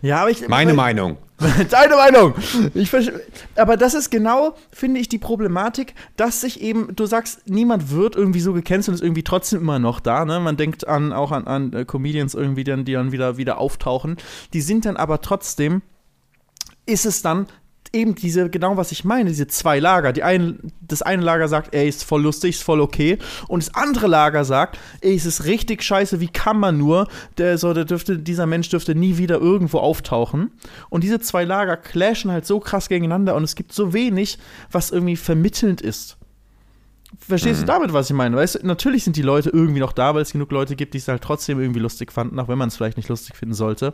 Ja, aber ich. Meine Meinung. [LAUGHS] Deine Meinung. Ich aber das ist genau, finde ich, die Problematik, dass sich eben, du sagst, niemand wird irgendwie so gecancelt und ist irgendwie trotzdem immer noch da. Ne? Man denkt an, auch an, an äh, Comedians irgendwie, dann, die dann wieder, wieder auftauchen. Die sind dann aber trotzdem, ist es dann eben diese, genau was ich meine, diese zwei Lager. Die ein, das eine Lager sagt, ey, ist voll lustig, ist voll okay. Und das andere Lager sagt, ey, es ist richtig scheiße, wie kann man nur, der, so, der dürfte, dieser Mensch dürfte nie wieder irgendwo auftauchen. Und diese zwei Lager clashen halt so krass gegeneinander und es gibt so wenig, was irgendwie vermittelnd ist. Verstehst du damit, was ich meine? Weißt du, natürlich sind die Leute irgendwie noch da, weil es genug Leute gibt, die es halt trotzdem irgendwie lustig fanden, auch wenn man es vielleicht nicht lustig finden sollte.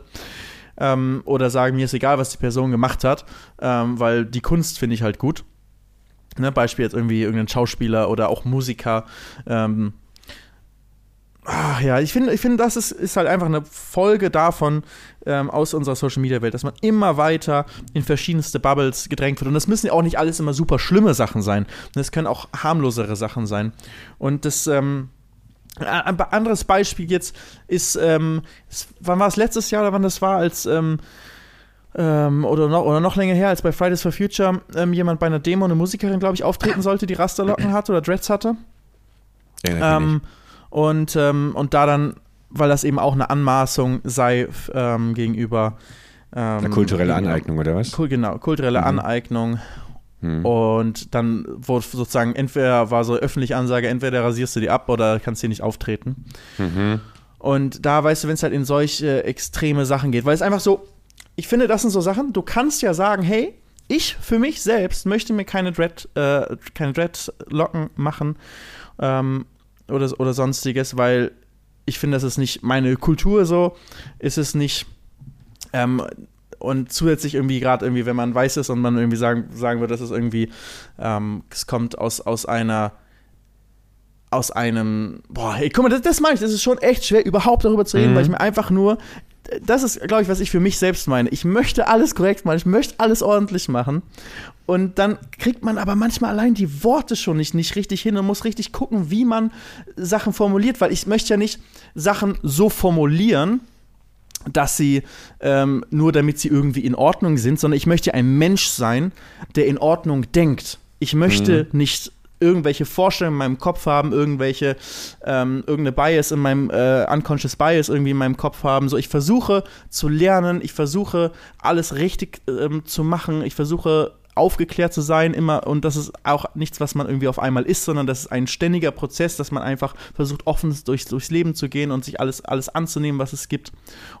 Ähm, oder sagen, mir ist egal, was die Person gemacht hat, ähm, weil die Kunst finde ich halt gut. Ne, Beispiel jetzt irgendwie irgendein Schauspieler oder auch Musiker. Ähm, ach ja, ich finde, ich find, das ist, ist halt einfach eine Folge davon ähm, aus unserer Social Media Welt, dass man immer weiter in verschiedenste Bubbles gedrängt wird. Und das müssen ja auch nicht alles immer super schlimme Sachen sein. Das können auch harmlosere Sachen sein. Und das, ähm, ein anderes Beispiel jetzt ist, ähm, wann war es letztes Jahr oder wann das war, als ähm, ähm, oder, noch, oder noch länger her, als bei Fridays for Future ähm, jemand bei einer Demo, eine Musikerin, glaube ich, auftreten sollte, die Rasterlocken [CLEARS THROAT] hatte oder Dreads hatte. Ähm, und, ähm, und da dann, weil das eben auch eine Anmaßung sei gegenüber. eine kulturelle Aneignung, oder was? Genau, kulturelle mhm. Aneignung hm. Und dann wurde sozusagen, entweder war so öffentliche Ansage, entweder rasierst du die ab oder kannst hier nicht auftreten. Mhm. Und da weißt du, wenn es halt in solche extreme Sachen geht, weil es einfach so, ich finde, das sind so Sachen, du kannst ja sagen, hey, ich für mich selbst möchte mir keine Dread, äh, keine Dreadlocken machen ähm, oder, oder sonstiges, weil ich finde, das ist nicht meine Kultur so, ist es nicht. Ähm, und zusätzlich irgendwie gerade irgendwie, wenn man weiß ist und man irgendwie sagen, sagen würde, dass es irgendwie, ähm, es kommt aus, aus einer aus einem, boah, hey, guck mal, das, das meine ich, das ist schon echt schwer, überhaupt darüber zu reden, mhm. weil ich mir einfach nur, das ist, glaube ich, was ich für mich selbst meine. Ich möchte alles korrekt machen, ich möchte alles ordentlich machen. Und dann kriegt man aber manchmal allein die Worte schon nicht, nicht richtig hin und muss richtig gucken, wie man Sachen formuliert, weil ich möchte ja nicht Sachen so formulieren, dass sie ähm, nur damit sie irgendwie in Ordnung sind, sondern ich möchte ein Mensch sein, der in Ordnung denkt. Ich möchte mhm. nicht irgendwelche Vorstellungen in meinem Kopf haben, irgendwelche, ähm, irgendeine Bias in meinem, äh, unconscious Bias irgendwie in meinem Kopf haben. So, ich versuche zu lernen, ich versuche alles richtig ähm, zu machen, ich versuche aufgeklärt zu sein, immer, und das ist auch nichts, was man irgendwie auf einmal ist, sondern das ist ein ständiger Prozess, dass man einfach versucht, offen durch, durchs Leben zu gehen und sich alles, alles anzunehmen, was es gibt.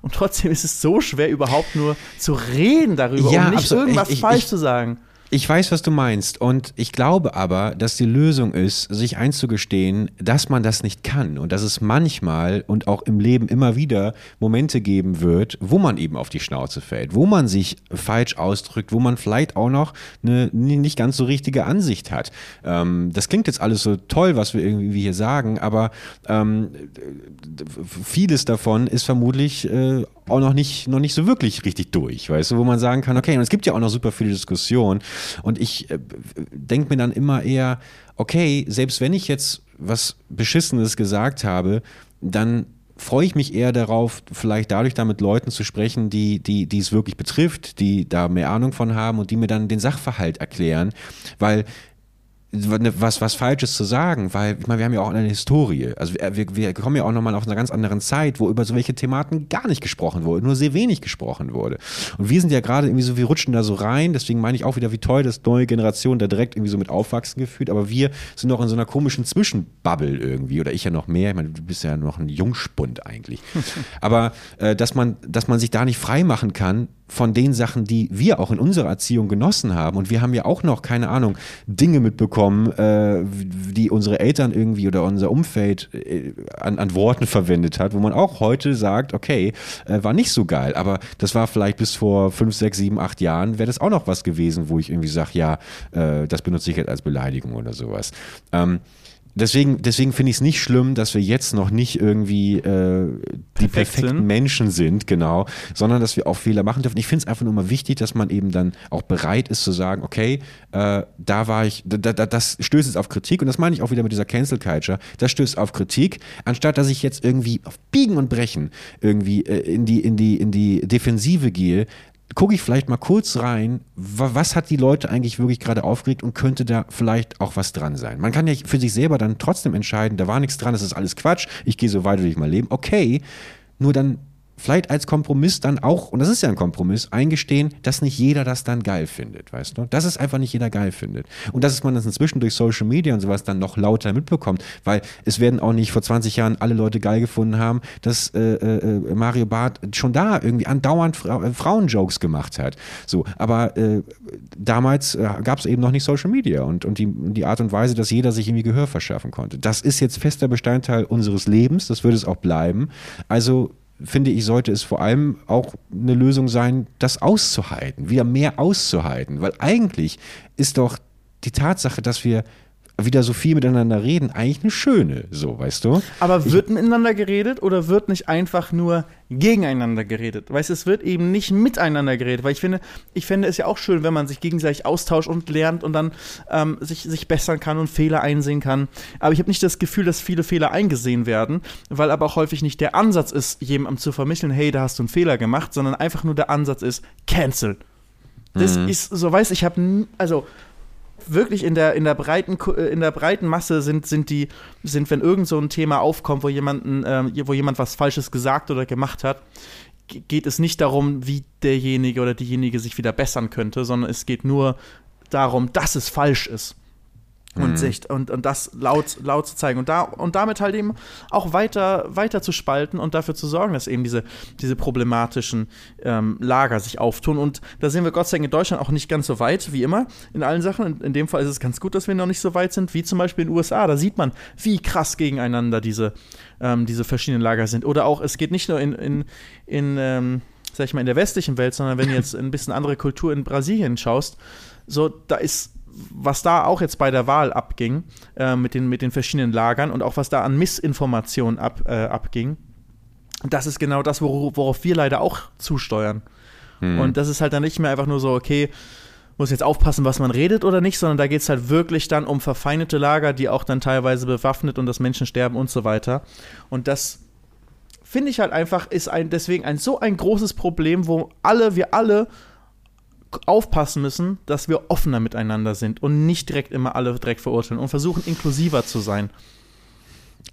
Und trotzdem ist es so schwer, überhaupt nur zu reden darüber, ja, um nicht irgendwas ich, ich, falsch ich, zu sagen. Ich weiß, was du meinst. Und ich glaube aber, dass die Lösung ist, sich einzugestehen, dass man das nicht kann und dass es manchmal und auch im Leben immer wieder Momente geben wird, wo man eben auf die Schnauze fällt, wo man sich falsch ausdrückt, wo man vielleicht auch noch eine nicht ganz so richtige Ansicht hat. Ähm, das klingt jetzt alles so toll, was wir irgendwie hier sagen, aber ähm, vieles davon ist vermutlich äh, auch noch nicht, noch nicht so wirklich richtig durch, weißt du, wo man sagen kann, okay, und es gibt ja auch noch super viele Diskussionen und ich äh, denke mir dann immer eher, okay, selbst wenn ich jetzt was Beschissenes gesagt habe, dann freue ich mich eher darauf, vielleicht dadurch da mit Leuten zu sprechen, die, die, die es wirklich betrifft, die da mehr Ahnung von haben und die mir dann den Sachverhalt erklären, weil was, was Falsches zu sagen, weil ich meine, wir haben ja auch eine Historie. Also wir, wir kommen ja auch nochmal auf einer ganz anderen Zeit, wo über solche Thematen gar nicht gesprochen wurde, nur sehr wenig gesprochen wurde. Und wir sind ja gerade irgendwie so, wir rutschen da so rein, deswegen meine ich auch wieder, wie toll, dass neue Generationen da direkt irgendwie so mit aufwachsen gefühlt, aber wir sind noch in so einer komischen Zwischenbubble irgendwie, oder ich ja noch mehr, ich meine, du bist ja noch ein Jungspund eigentlich. [LAUGHS] aber äh, dass man, dass man sich da nicht frei machen kann, von den Sachen, die wir auch in unserer Erziehung genossen haben. Und wir haben ja auch noch, keine Ahnung, Dinge mitbekommen, äh, die unsere Eltern irgendwie oder unser Umfeld äh, an, an, Worten verwendet hat, wo man auch heute sagt, okay, äh, war nicht so geil. Aber das war vielleicht bis vor fünf, sechs, sieben, acht Jahren, wäre das auch noch was gewesen, wo ich irgendwie sage, ja, äh, das benutze ich jetzt als Beleidigung oder sowas. Ähm, deswegen, deswegen finde ich es nicht schlimm, dass wir jetzt noch nicht irgendwie äh, die Perfekt perfekten sind. Menschen sind, genau, sondern dass wir auch Fehler machen dürfen. Ich finde es einfach nur mal wichtig, dass man eben dann auch bereit ist zu sagen, okay, äh, da war ich, da, da, das stößt jetzt auf Kritik und das meine ich auch wieder mit dieser Cancel Culture. Das stößt auf Kritik, anstatt dass ich jetzt irgendwie auf Biegen und Brechen irgendwie äh, in die in die in die Defensive gehe, gucke ich vielleicht mal kurz rein, was hat die Leute eigentlich wirklich gerade aufgeregt und könnte da vielleicht auch was dran sein. Man kann ja für sich selber dann trotzdem entscheiden, da war nichts dran, das ist alles Quatsch, ich gehe so weiter durch mein Leben. Okay, nur dann vielleicht als Kompromiss dann auch, und das ist ja ein Kompromiss, eingestehen, dass nicht jeder das dann geil findet, weißt du? Dass es einfach nicht jeder geil findet. Und dass man das inzwischen durch Social Media und sowas dann noch lauter mitbekommt, weil es werden auch nicht vor 20 Jahren alle Leute geil gefunden haben, dass äh, äh, Mario Barth schon da irgendwie andauernd Fra äh, Frauenjokes gemacht hat. So, aber äh, damals äh, gab es eben noch nicht Social Media und, und die, die Art und Weise, dass jeder sich irgendwie Gehör verschaffen konnte. Das ist jetzt fester Bestandteil unseres Lebens, das wird es auch bleiben. Also finde ich, sollte es vor allem auch eine Lösung sein, das auszuhalten, wieder mehr auszuhalten. Weil eigentlich ist doch die Tatsache, dass wir wieder so viel miteinander reden, eigentlich eine schöne, so, weißt du? Aber wird miteinander geredet oder wird nicht einfach nur gegeneinander geredet? Weißt du, es wird eben nicht miteinander geredet, weil ich finde, ich finde es ja auch schön, wenn man sich gegenseitig austauscht und lernt und dann ähm, sich, sich bessern kann und Fehler einsehen kann. Aber ich habe nicht das Gefühl, dass viele Fehler eingesehen werden, weil aber auch häufig nicht der Ansatz ist, jemandem zu vermitteln, hey, da hast du einen Fehler gemacht, sondern einfach nur der Ansatz ist, cancel. Das Mhm. ist, so weiß ich, habe, also wirklich in der, in der breiten äh, in der breiten Masse sind, sind die, sind, wenn irgend so ein Thema aufkommt, wo jemanden, ähm, wo jemand was Falsches gesagt oder gemacht hat, ge- geht es nicht darum, wie derjenige oder diejenige sich wieder bessern könnte, sondern es geht nur darum, dass es falsch ist. Und, sich, und, und das laut, laut zu zeigen und, da, und damit halt eben auch weiter, weiter zu spalten und dafür zu sorgen, dass eben diese, diese problematischen ähm, Lager sich auftun. Und da sind wir Gott sei Dank in Deutschland auch nicht ganz so weit wie immer in allen Sachen. In, in dem Fall ist es ganz gut, dass wir noch nicht so weit sind wie zum Beispiel in den USA. Da sieht man, wie krass gegeneinander diese, ähm, diese verschiedenen Lager sind. Oder auch, es geht nicht nur in, in, in ähm, sag ich mal, in der westlichen Welt, sondern wenn du jetzt [LAUGHS] ein bisschen andere Kultur in Brasilien schaust, so, da ist was da auch jetzt bei der Wahl abging, äh, mit, den, mit den verschiedenen Lagern und auch was da an Missinformationen ab, äh, abging, das ist genau das, wor worauf wir leider auch zusteuern. Und das ist halt dann nicht mehr einfach nur so, okay, muss jetzt aufpassen, was man redet oder nicht, sondern da geht es halt wirklich dann um verfeindete Lager, die auch dann teilweise bewaffnet und das Menschen sterben und so weiter. Und das finde ich halt einfach, ist ein, deswegen ein so ein großes Problem, wo alle, wir alle aufpassen müssen, dass wir offener miteinander sind und nicht direkt immer alle direkt verurteilen und versuchen inklusiver zu sein.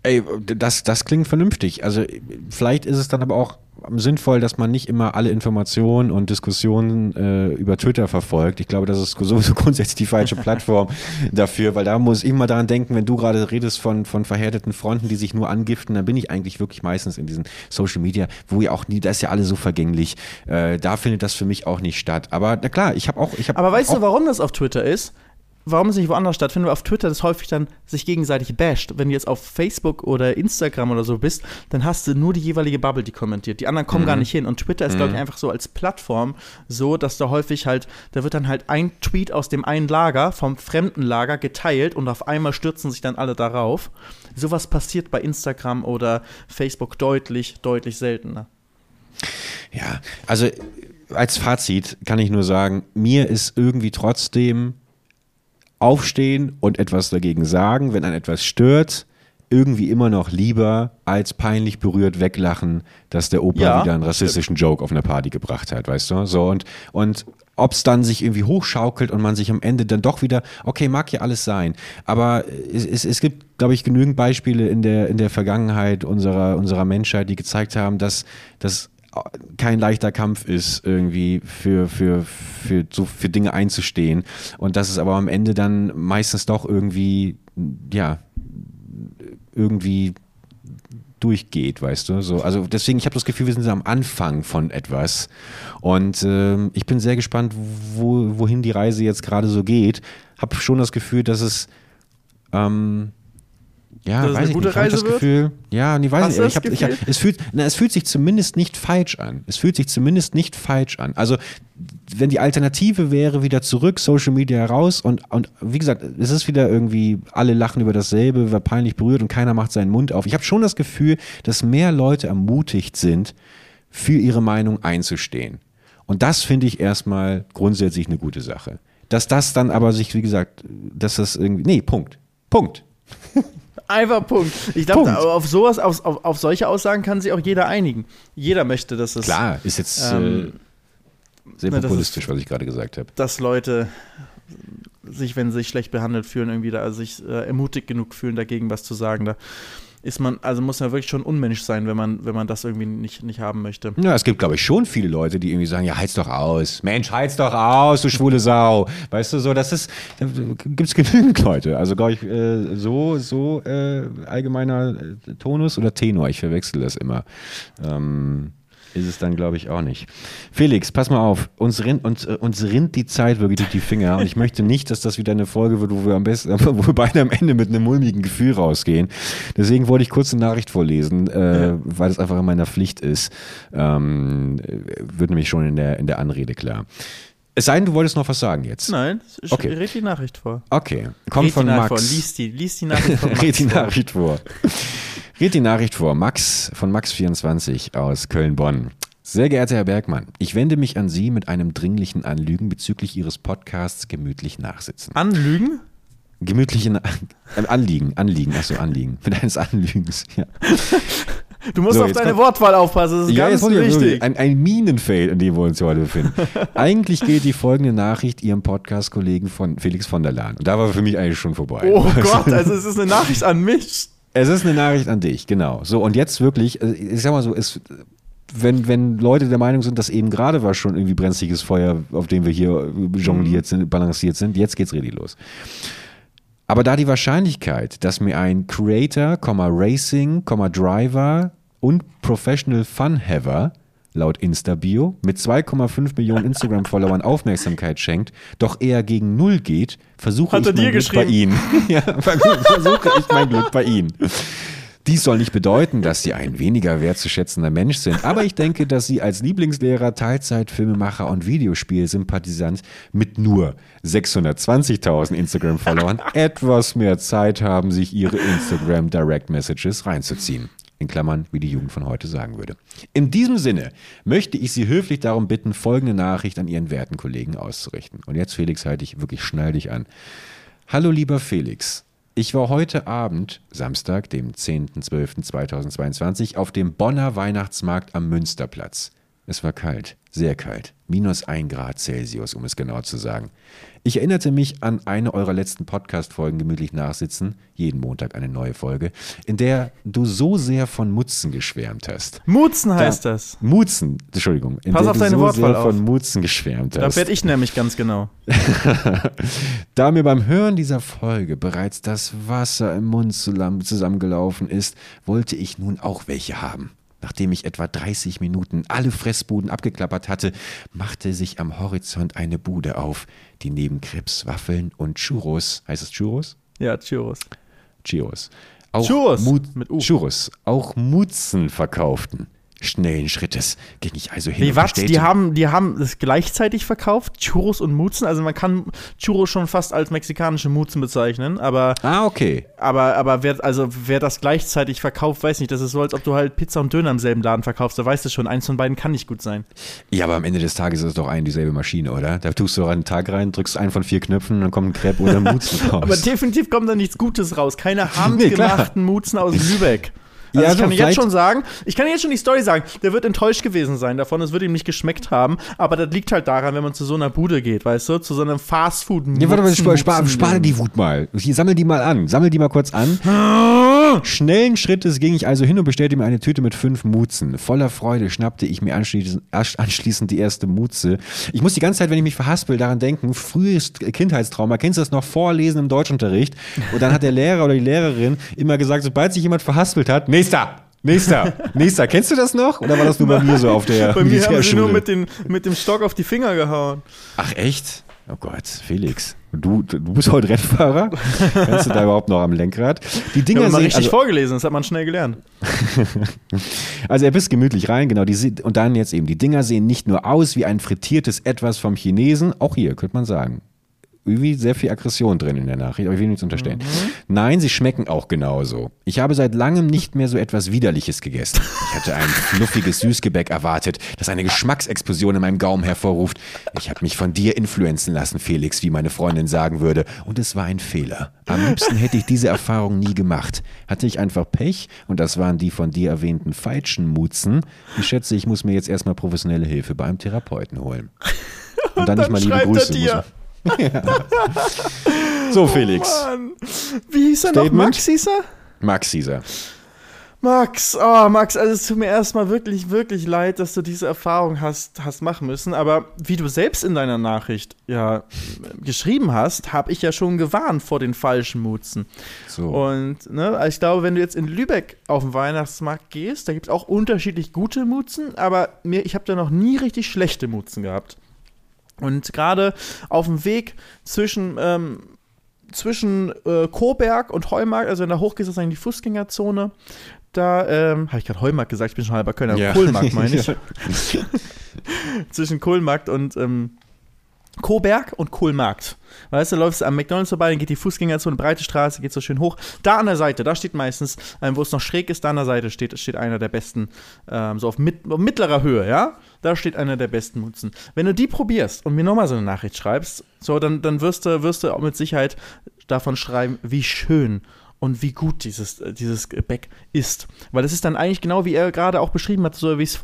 Ey, das, das klingt vernünftig. Also vielleicht ist es dann aber auch sinnvoll, dass man nicht immer alle Informationen und Diskussionen äh, über Twitter verfolgt. Ich glaube, das ist sowieso [LAUGHS] grundsätzlich die falsche Plattform [LAUGHS] dafür, weil da muss ich immer daran denken, wenn du gerade redest von, von verhärteten Fronten, die sich nur angiften, dann bin ich eigentlich wirklich meistens in diesen Social Media, wo ja auch nie, da ist ja alles so vergänglich. Äh, da findet das für mich auch nicht statt. Aber na klar, ich habe auch, ich habe Aber weißt du, warum das auf Twitter ist? Warum es nicht woanders stattfindet? Weil auf Twitter das häufig dann sich gegenseitig basht. Wenn du jetzt auf Facebook oder Instagram oder so bist, dann hast du nur die jeweilige Bubble, die kommentiert. Die anderen kommen gar nicht hin. Und Twitter ist, glaube ich, einfach so als Plattform so, dass da häufig halt, da wird dann halt ein Tweet aus dem einen Lager, vom fremden Lager geteilt und auf einmal stürzen sich dann alle darauf. Sowas passiert bei Instagram oder Facebook deutlich, deutlich seltener. Ja, also als Fazit kann ich nur sagen, mir ist irgendwie trotzdem aufstehen und etwas dagegen sagen, wenn ein etwas stört, irgendwie immer noch lieber als peinlich berührt weglachen, dass der Opa Ja, wieder einen rassistischen Joke auf einer Party gebracht hat, weißt du? So und und ob es dann sich irgendwie hochschaukelt und man sich am Ende dann doch wieder, okay, mag ja alles sein, aber es, es, es gibt, glaube ich, genügend Beispiele in der, in der Vergangenheit unserer, unserer Menschheit, die gezeigt haben, dass, dass kein leichter Kampf ist, irgendwie für, für, für, so für Dinge einzustehen. Und dass es aber am Ende dann meistens doch irgendwie, ja, irgendwie durchgeht, weißt du? So, also deswegen, ich habe das Gefühl, wir sind am Anfang von etwas. Und ähm, ich bin sehr gespannt, wo, wohin die Reise jetzt gerade so geht. Habe schon das Gefühl, dass es ähm, ja, Dass es weiß eine ich gute nicht. Hab ich Reise das Gefühl, ja, nee, weiß Hast nicht. Ich das hab, ich hab, es, fühlt, na, es fühlt sich zumindest nicht falsch an. Es fühlt sich zumindest nicht falsch an. Also, wenn die Alternative wäre, wieder zurück, Social Media raus und, und wie gesagt, es ist wieder irgendwie, alle lachen über dasselbe, wer peinlich berührt und keiner macht seinen Mund auf. Ich habe schon das Gefühl, dass mehr Leute ermutigt sind, für ihre Meinung einzustehen. Und das finde ich erstmal grundsätzlich eine gute Sache. Dass das dann aber sich, wie gesagt, dass das irgendwie, nee, Punkt. Punkt. [LAUGHS] Einfach Punkt. Ich glaube, auf sowas, auf, auf, auf solche Aussagen kann sich auch jeder einigen. Jeder möchte, dass es, Klar, ist jetzt Ähm, äh, sehr na, populistisch, was ich gerade gesagt habe. dass Leute sich, wenn sie sich schlecht behandelt fühlen, irgendwie da also sich äh, ermutigt genug fühlen, dagegen was zu sagen. Da ist man, also muss man wirklich schon unmensch sein, wenn man, wenn man das irgendwie nicht, nicht haben möchte. Ja, es gibt, glaube ich, schon viele Leute, die irgendwie sagen, ja, halt's doch aus. Mensch, halt's doch aus, du schwule Sau. Weißt du, so, das ist, da gibt's genügend Leute. Also, glaube ich, äh, so, so äh, allgemeiner äh, Tonus oder Tenor, ich verwechsel das immer. Ähm, ist es dann, glaube ich, auch nicht. Felix, pass mal auf, uns rinnt, uns, äh, uns rinnt die Zeit wirklich durch die Finger und ich möchte nicht, dass das wieder eine Folge wird, wo wir am besten, [LAUGHS] wo wir beide am Ende mit einem mulmigen Gefühl rausgehen. Deswegen wollte ich kurz eine Nachricht vorlesen, äh, weil es einfach in meiner Pflicht ist. Ähm, wird nämlich schon in der, in der Anrede klar. Es sei denn, du wolltest noch was sagen jetzt. Nein, ich Okay. red die Nachricht vor. Okay, kommt von Max. Vor. Lies die, lies die Nachricht [LAUGHS] von Max Red die vor. Nachricht vor. Red die Nachricht vor. Max von Max24 aus Köln-Bonn. Sehr geehrter Herr Bergmann, ich wende mich an Sie mit einem dringlichen Anliegen bezüglich Ihres Podcasts Gemütlich Nachsitzen. Anlügen? Gemütlichen äh, Anliegen, Anliegen, achso, Anliegen. [LAUGHS] Mit eines Anliegens, ja. Du musst So, auf deine kommt- Wortwahl aufpassen, das ist Ja, ganz wichtig. ein, ein Minenfeld, in dem wir uns heute befinden. [LAUGHS] Eigentlich geht die folgende Nachricht Ihrem Podcast-Kollegen von Felix von der Lahn. Und da war für mich eigentlich schon vorbei. Oh [LAUGHS] Gott, also es ist eine Nachricht an mich. Es ist eine Nachricht an dich, genau. So, und jetzt wirklich, äh, ich sag mal so, es, wenn, wenn Leute der Meinung sind, dass eben gerade war schon irgendwie brenzliges Feuer, auf dem wir hier äh, jongliert sind, balanciert sind, jetzt geht's richtig los. Aber da die Wahrscheinlichkeit, dass mir ein Creator, Racing, Driver und Professional Fun Haver laut Insta-Bio mit 2,5 Millionen Instagram-Followern Aufmerksamkeit schenkt, doch eher gegen Null geht, versuche ich mein Glück bei? Ihnen. [LAUGHS] ja, versuche ich mein Glück bei Ihnen. Dies soll nicht bedeuten, dass Sie ein weniger wertzuschätzender Mensch sind, aber ich denke, dass Sie als Lieblingslehrer, Teilzeitfilmemacher und Videospielsympathisant mit nur 620.000 Instagram-Followern [LAUGHS] etwas mehr Zeit haben, sich Ihre Instagram Direct Messages reinzuziehen. In Klammern, wie die Jugend von heute sagen würde. In diesem Sinne möchte ich Sie höflich darum bitten, folgende Nachricht an Ihren werten Kollegen auszurichten. Und jetzt, Felix, halte ich wirklich schnell dich an. Hallo lieber Felix. Ich war heute Abend, Samstag, dem 10.12.2022, auf dem Bonner Weihnachtsmarkt am Münsterplatz. Es war kalt, sehr kalt, minus ein Grad Celsius, um es genau zu sagen. Ich erinnerte mich an eine eurer letzten Podcast-Folgen gemütlich nachsitzen, jeden Montag eine neue Folge, in der du so sehr von Mutzen geschwärmt hast. Mutzen heißt Da- das. Mutzen, Entschuldigung. In Pass der auf du deine so Wortwahl sehr von auf. Mutzen geschwärmt Da hast. werde ich nämlich ganz genau. [LAUGHS] Da mir beim Hören dieser Folge bereits das Wasser im Mund zusammen- zusammengelaufen ist, wollte ich nun auch welche haben. Nachdem ich etwa 30 Minuten alle Fressbuden abgeklappert hatte, machte sich am Horizont eine Bude auf, die neben Krebs, Waffeln und Churros, heißt es Churros? Ja, Churros. Churros. Auch Churros, Mut, mit U. Churros, auch Mutzen verkauften. Schnellen Schrittes ging ich also hin Nee, was? Die haben, die haben das gleichzeitig verkauft, Churros und Mutzen. Also man kann Churros schon fast als mexikanische Mutzen bezeichnen, aber, Ah, okay. aber, aber wer, also wer das gleichzeitig verkauft, weiß nicht. Das ist so, als ob du halt Pizza und Döner im selben Laden verkaufst. Da weißt du schon, eins von beiden kann nicht gut sein. Ja, aber am Ende des Tages ist es doch eine dieselbe Maschine, oder? Da tust du einen Tag rein, drückst einen von vier Knöpfen und dann kommt ein Crepe oder ein [LAUGHS] Mutzen raus. Aber definitiv kommt da nichts Gutes raus. Keine [LAUGHS] Nee, handgemachten Mutzen aus Lübeck. Also Ja, ich so, kann dir jetzt schon sagen, ich kann jetzt schon die Story sagen, der wird enttäuscht gewesen sein davon, es wird ihm nicht geschmeckt haben, aber das liegt halt daran, wenn man zu so einer Bude geht, weißt du, zu so einem fastfood ja, warte mal, spar, spar, spar die Wut mal. Sammel die mal an. Sammel die mal kurz an. [GASPS] [GASPS] Schnellen Schrittes ging ich also hin und bestellte mir eine Tüte mit fünf Mutzen. Voller Freude schnappte ich mir anschließend, die erste Mutze. Ich muss die ganze Zeit, wenn ich mich verhaspel, daran denken, frühes Kindheitstrauma. Kennst du das noch? Vorlesen im Deutschunterricht. Und dann hat der Lehrer oder die Lehrerin immer gesagt, sobald sich jemand verhaspelt hat, nächster, nächster, nächster. Kennst du das noch? Oder war das nur bei mir so auf der Bei mir haben sie nur mit, den, mit dem Stock auf die Finger gehauen. Ach echt? Oh Gott, Felix. Du, du bist heute Rennfahrer? Kannst du da überhaupt noch am Lenkrad? Die Dinger mal sehen, richtig also, vorgelesen, das hat man schnell gelernt. [LAUGHS] also er bist gemütlich rein, genau. Die, und dann jetzt eben, die Dinger sehen nicht nur aus wie ein frittiertes Etwas vom Chinesen, auch hier könnte man sagen. Irgendwie sehr viel Aggression drin in der Nachricht, aber ich will nichts unterstellen. Nein, sie schmecken auch genauso. Ich habe seit langem nicht mehr so etwas Widerliches gegessen. Ich hatte ein [LAUGHS] fluffiges Süßgebäck erwartet, das eine Geschmacksexplosion in meinem Gaumen hervorruft. Ich habe mich von dir influenzen lassen, Felix, wie meine Freundin sagen würde. Und es war ein Fehler. Am liebsten hätte ich diese Erfahrung nie gemacht. Hatte ich einfach Pech und das waren die von dir erwähnten falschen Mutzen. Ich schätze, ich muss mir jetzt erstmal professionelle Hilfe bei einem Therapeuten holen. [LAUGHS] Und dann, nicht mal liebe Grüße. [LAUGHS] so, Felix. Mann. Wie hieß er noch? Statement? Max hieß er? Max Caesar. Max, oh Max, also es tut mir erstmal wirklich, wirklich leid, dass du diese Erfahrung hast, hast machen müssen. Aber wie du selbst in deiner Nachricht ja geschrieben hast, habe ich ja schon gewarnt vor den falschen Mutzen. So. Und ne, also ich glaube, wenn du jetzt in Lübeck auf den Weihnachtsmarkt gehst, da gibt es auch unterschiedlich gute Mutzen, aber mir, ich habe da noch nie richtig schlechte Mutzen gehabt. Und gerade auf dem Weg zwischen ähm, zwischen äh, Koberg und Heumarkt, also wenn du hochgehst, ist das eigentlich die Fußgängerzone. Da, ähm, habe ich gerade Heumarkt gesagt, ich bin schon halber Kölner, Ja. Kohlmarkt meine ich. [LAUGHS] [LAUGHS] Zwischen Kohlmarkt und ähm, Koberg und Kohlmarkt. Weißt du, läufst am McDonalds vorbei, dann geht die Fußgängerzone, breite Straße, geht so schön hoch. Da an der Seite, da steht meistens, ähm, wo es noch schräg ist, da an der Seite steht, steht einer der besten, ähm, so auf, mit, auf mittlerer Höhe, ja? Da steht einer der besten Mutzen. Wenn du die probierst und mir nochmal so eine Nachricht schreibst, so, dann, dann wirst, du, wirst du auch mit Sicherheit davon schreiben, wie schön und wie gut dieses, äh, dieses Gebäck ist. Weil das ist dann eigentlich genau, wie er gerade auch beschrieben hat, so wie, es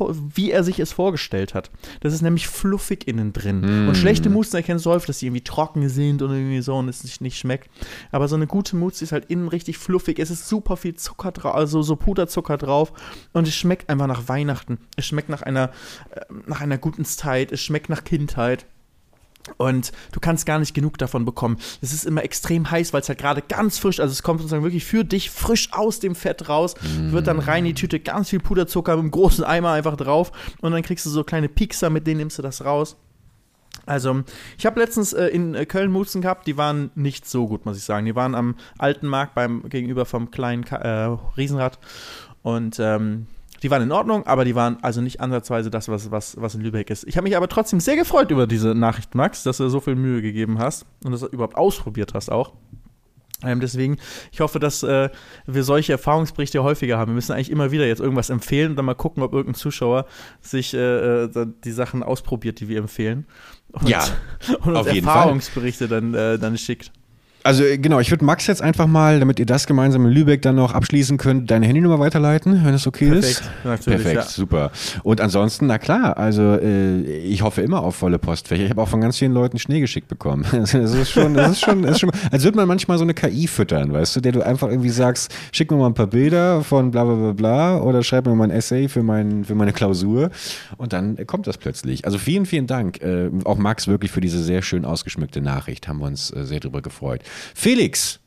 er sich es vorgestellt hat. Das ist nämlich fluffig innen drin. Und schlechte Mutzen erkennst du häufig, dass die irgendwie trocken sind und irgendwie so und es nicht, nicht schmeckt. Aber so eine gute Mousse ist halt innen richtig fluffig. Es ist super viel Zucker drauf, also so Puderzucker drauf. Und es schmeckt einfach nach Weihnachten. Es schmeckt nach einer, äh, nach einer guten Zeit. Es schmeckt nach Kindheit. Und du kannst gar nicht genug davon bekommen. Es ist immer extrem heiß, weil es halt gerade ganz frisch, also es kommt sozusagen wirklich für dich frisch aus dem Fett raus, wird dann rein in die Tüte, ganz viel Puderzucker mit einem großen Eimer einfach drauf und dann kriegst du so kleine Piekser, mit denen nimmst du das raus. Also, ich habe letztens äh, in äh, Köln Mutzen gehabt, die waren nicht so gut, muss ich sagen. Die waren am alten Markt beim gegenüber vom kleinen Ka äh, Riesenrad und ähm, die waren in Ordnung, aber die waren also nicht ansatzweise das, was, was, was in Lübeck ist. Ich habe mich aber trotzdem sehr gefreut über diese Nachricht, Max, dass du so viel Mühe gegeben hast und das überhaupt ausprobiert hast auch. Ähm, deswegen, ich hoffe, dass äh, wir solche Erfahrungsberichte häufiger haben. Wir müssen eigentlich immer wieder jetzt irgendwas empfehlen und dann mal gucken, ob irgendein Zuschauer sich äh, äh, die Sachen ausprobiert, die wir empfehlen. Und, Ja, [LAUGHS] und uns jeden Fall. Erfahrungsberichte dann, äh, dann schickt. Also äh, genau, ich würde Max jetzt einfach mal, damit ihr das gemeinsam in Lübeck dann noch abschließen könnt, deine Handynummer weiterleiten, wenn es okay ist. Perfekt, natürlich, Perfekt, ja. super. Und ansonsten, na klar, also äh, ich hoffe immer auf volle Postfächer. Ich habe auch von ganz vielen Leuten Schnee geschickt bekommen. [LAUGHS] Das ist schon, das ist schon, das ist schon als würde man manchmal so eine KI füttern, weißt du, der du einfach irgendwie sagst, schick mir mal ein paar Bilder von bla bla bla bla oder schreib mir mal ein Essay für, mein, für meine Klausur und dann kommt das plötzlich. Also vielen, vielen Dank. Äh, auch Max wirklich für diese sehr schön ausgeschmückte Nachricht. Haben wir uns äh, sehr drüber gefreut. Felix,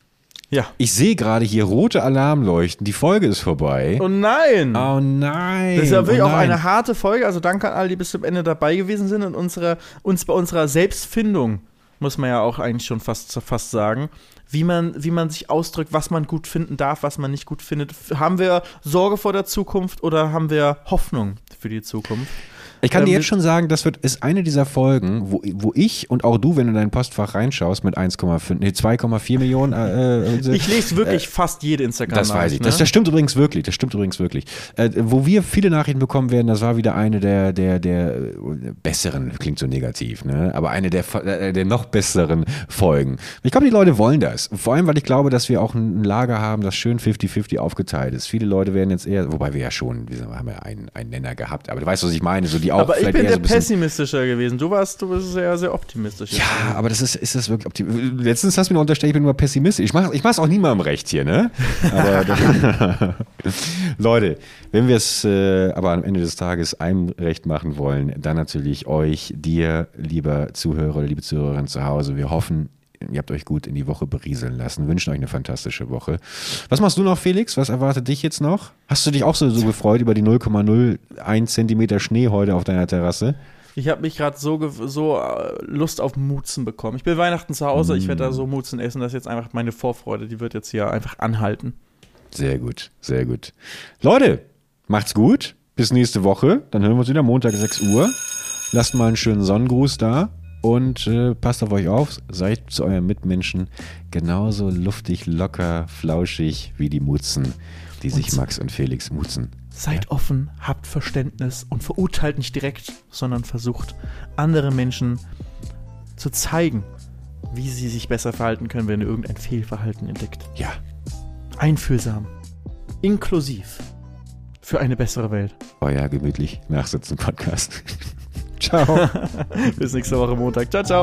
Ja. ich sehe gerade hier rote Alarmleuchten. Die Folge ist vorbei. Oh nein! Oh nein. Das ist ja wirklich oh auch eine harte Folge. Also danke an alle, die bis zum Ende dabei gewesen sind und unsere, uns bei unserer Selbstfindung, muss man ja auch eigentlich schon fast, fast sagen, wie man, wie man sich ausdrückt, was man gut finden darf, was man nicht gut findet. Haben wir Sorge vor der Zukunft oder haben wir Hoffnung für die Zukunft? Ich kann Ähm, dir jetzt schon sagen, das wird, ist eine dieser Folgen, wo, wo ich und auch du, wenn du in dein Postfach reinschaust mit 1,5, nee, 2,4 Millionen. Äh, äh, [LAUGHS] Ich lese wirklich fast jede instagram das weiß ich. Ne? Das, das stimmt übrigens wirklich. Das stimmt übrigens wirklich. Äh, wo wir viele Nachrichten bekommen werden, das war wieder eine der, der, der äh, besseren, klingt so negativ, ne? aber eine der, äh, der noch besseren Folgen. Ich glaube, die Leute wollen das. Vor allem, weil ich glaube, dass wir auch ein Lager haben, das schön 50-50 aufgeteilt ist. Viele Leute werden jetzt eher, wobei wir ja schon, wir haben ja einen, einen Nenner gehabt, aber du weißt, was ich meine, so die auch Aber ich bin eher der so pessimistischer gewesen. Du warst, du bist sehr, sehr optimistisch. ja, aber das ist, ist das wirklich optimistisch. Letztens hast du mir unterstellt, ich bin immer pessimistisch. Ich mache ich mach's auch niemandem recht hier, ne? [LAUGHS] [LAUGHS] Leute, wenn wir es äh, aber am Ende des Tages einem recht machen wollen, dann natürlich euch, dir, lieber Zuhörer oder liebe Zuhörerin zu Hause. Wir hoffen, ihr habt euch gut in die Woche berieseln lassen, wünschen euch eine fantastische Woche. Was machst du noch, Felix? Was erwartet dich jetzt noch? Hast du dich auch so, so gefreut über die 0,01 Zentimeter Schnee heute auf deiner Terrasse? Ich habe mich gerade so, so äh, Lust auf Mutzen bekommen. Ich bin Weihnachten zu Hause, ich werde da so Mutzen essen. Das ist jetzt einfach meine Vorfreude. Die wird jetzt hier einfach anhalten. Sehr gut, sehr gut. Leute, macht's gut. Bis nächste Woche. Dann hören wir uns wieder Montag 6 Uhr. Lasst mal einen schönen Sonnengruß da und äh, passt auf euch auf. Seid zu euren Mitmenschen genauso luftig, locker, flauschig wie die Mutzen, die sich Max und Felix mutzen. Seid offen, habt Verständnis und verurteilt nicht direkt, sondern versucht, andere Menschen zu zeigen, wie sie sich besser verhalten können, wenn ihr irgendein Fehlverhalten entdeckt. Ja, Einfühlsam, inklusiv, für eine bessere Welt. euer gemütlich Nachsitzen Podcast. [LAUGHS] Ciao. [LAUGHS] Bis nächste Woche Montag. Ciao, ciao.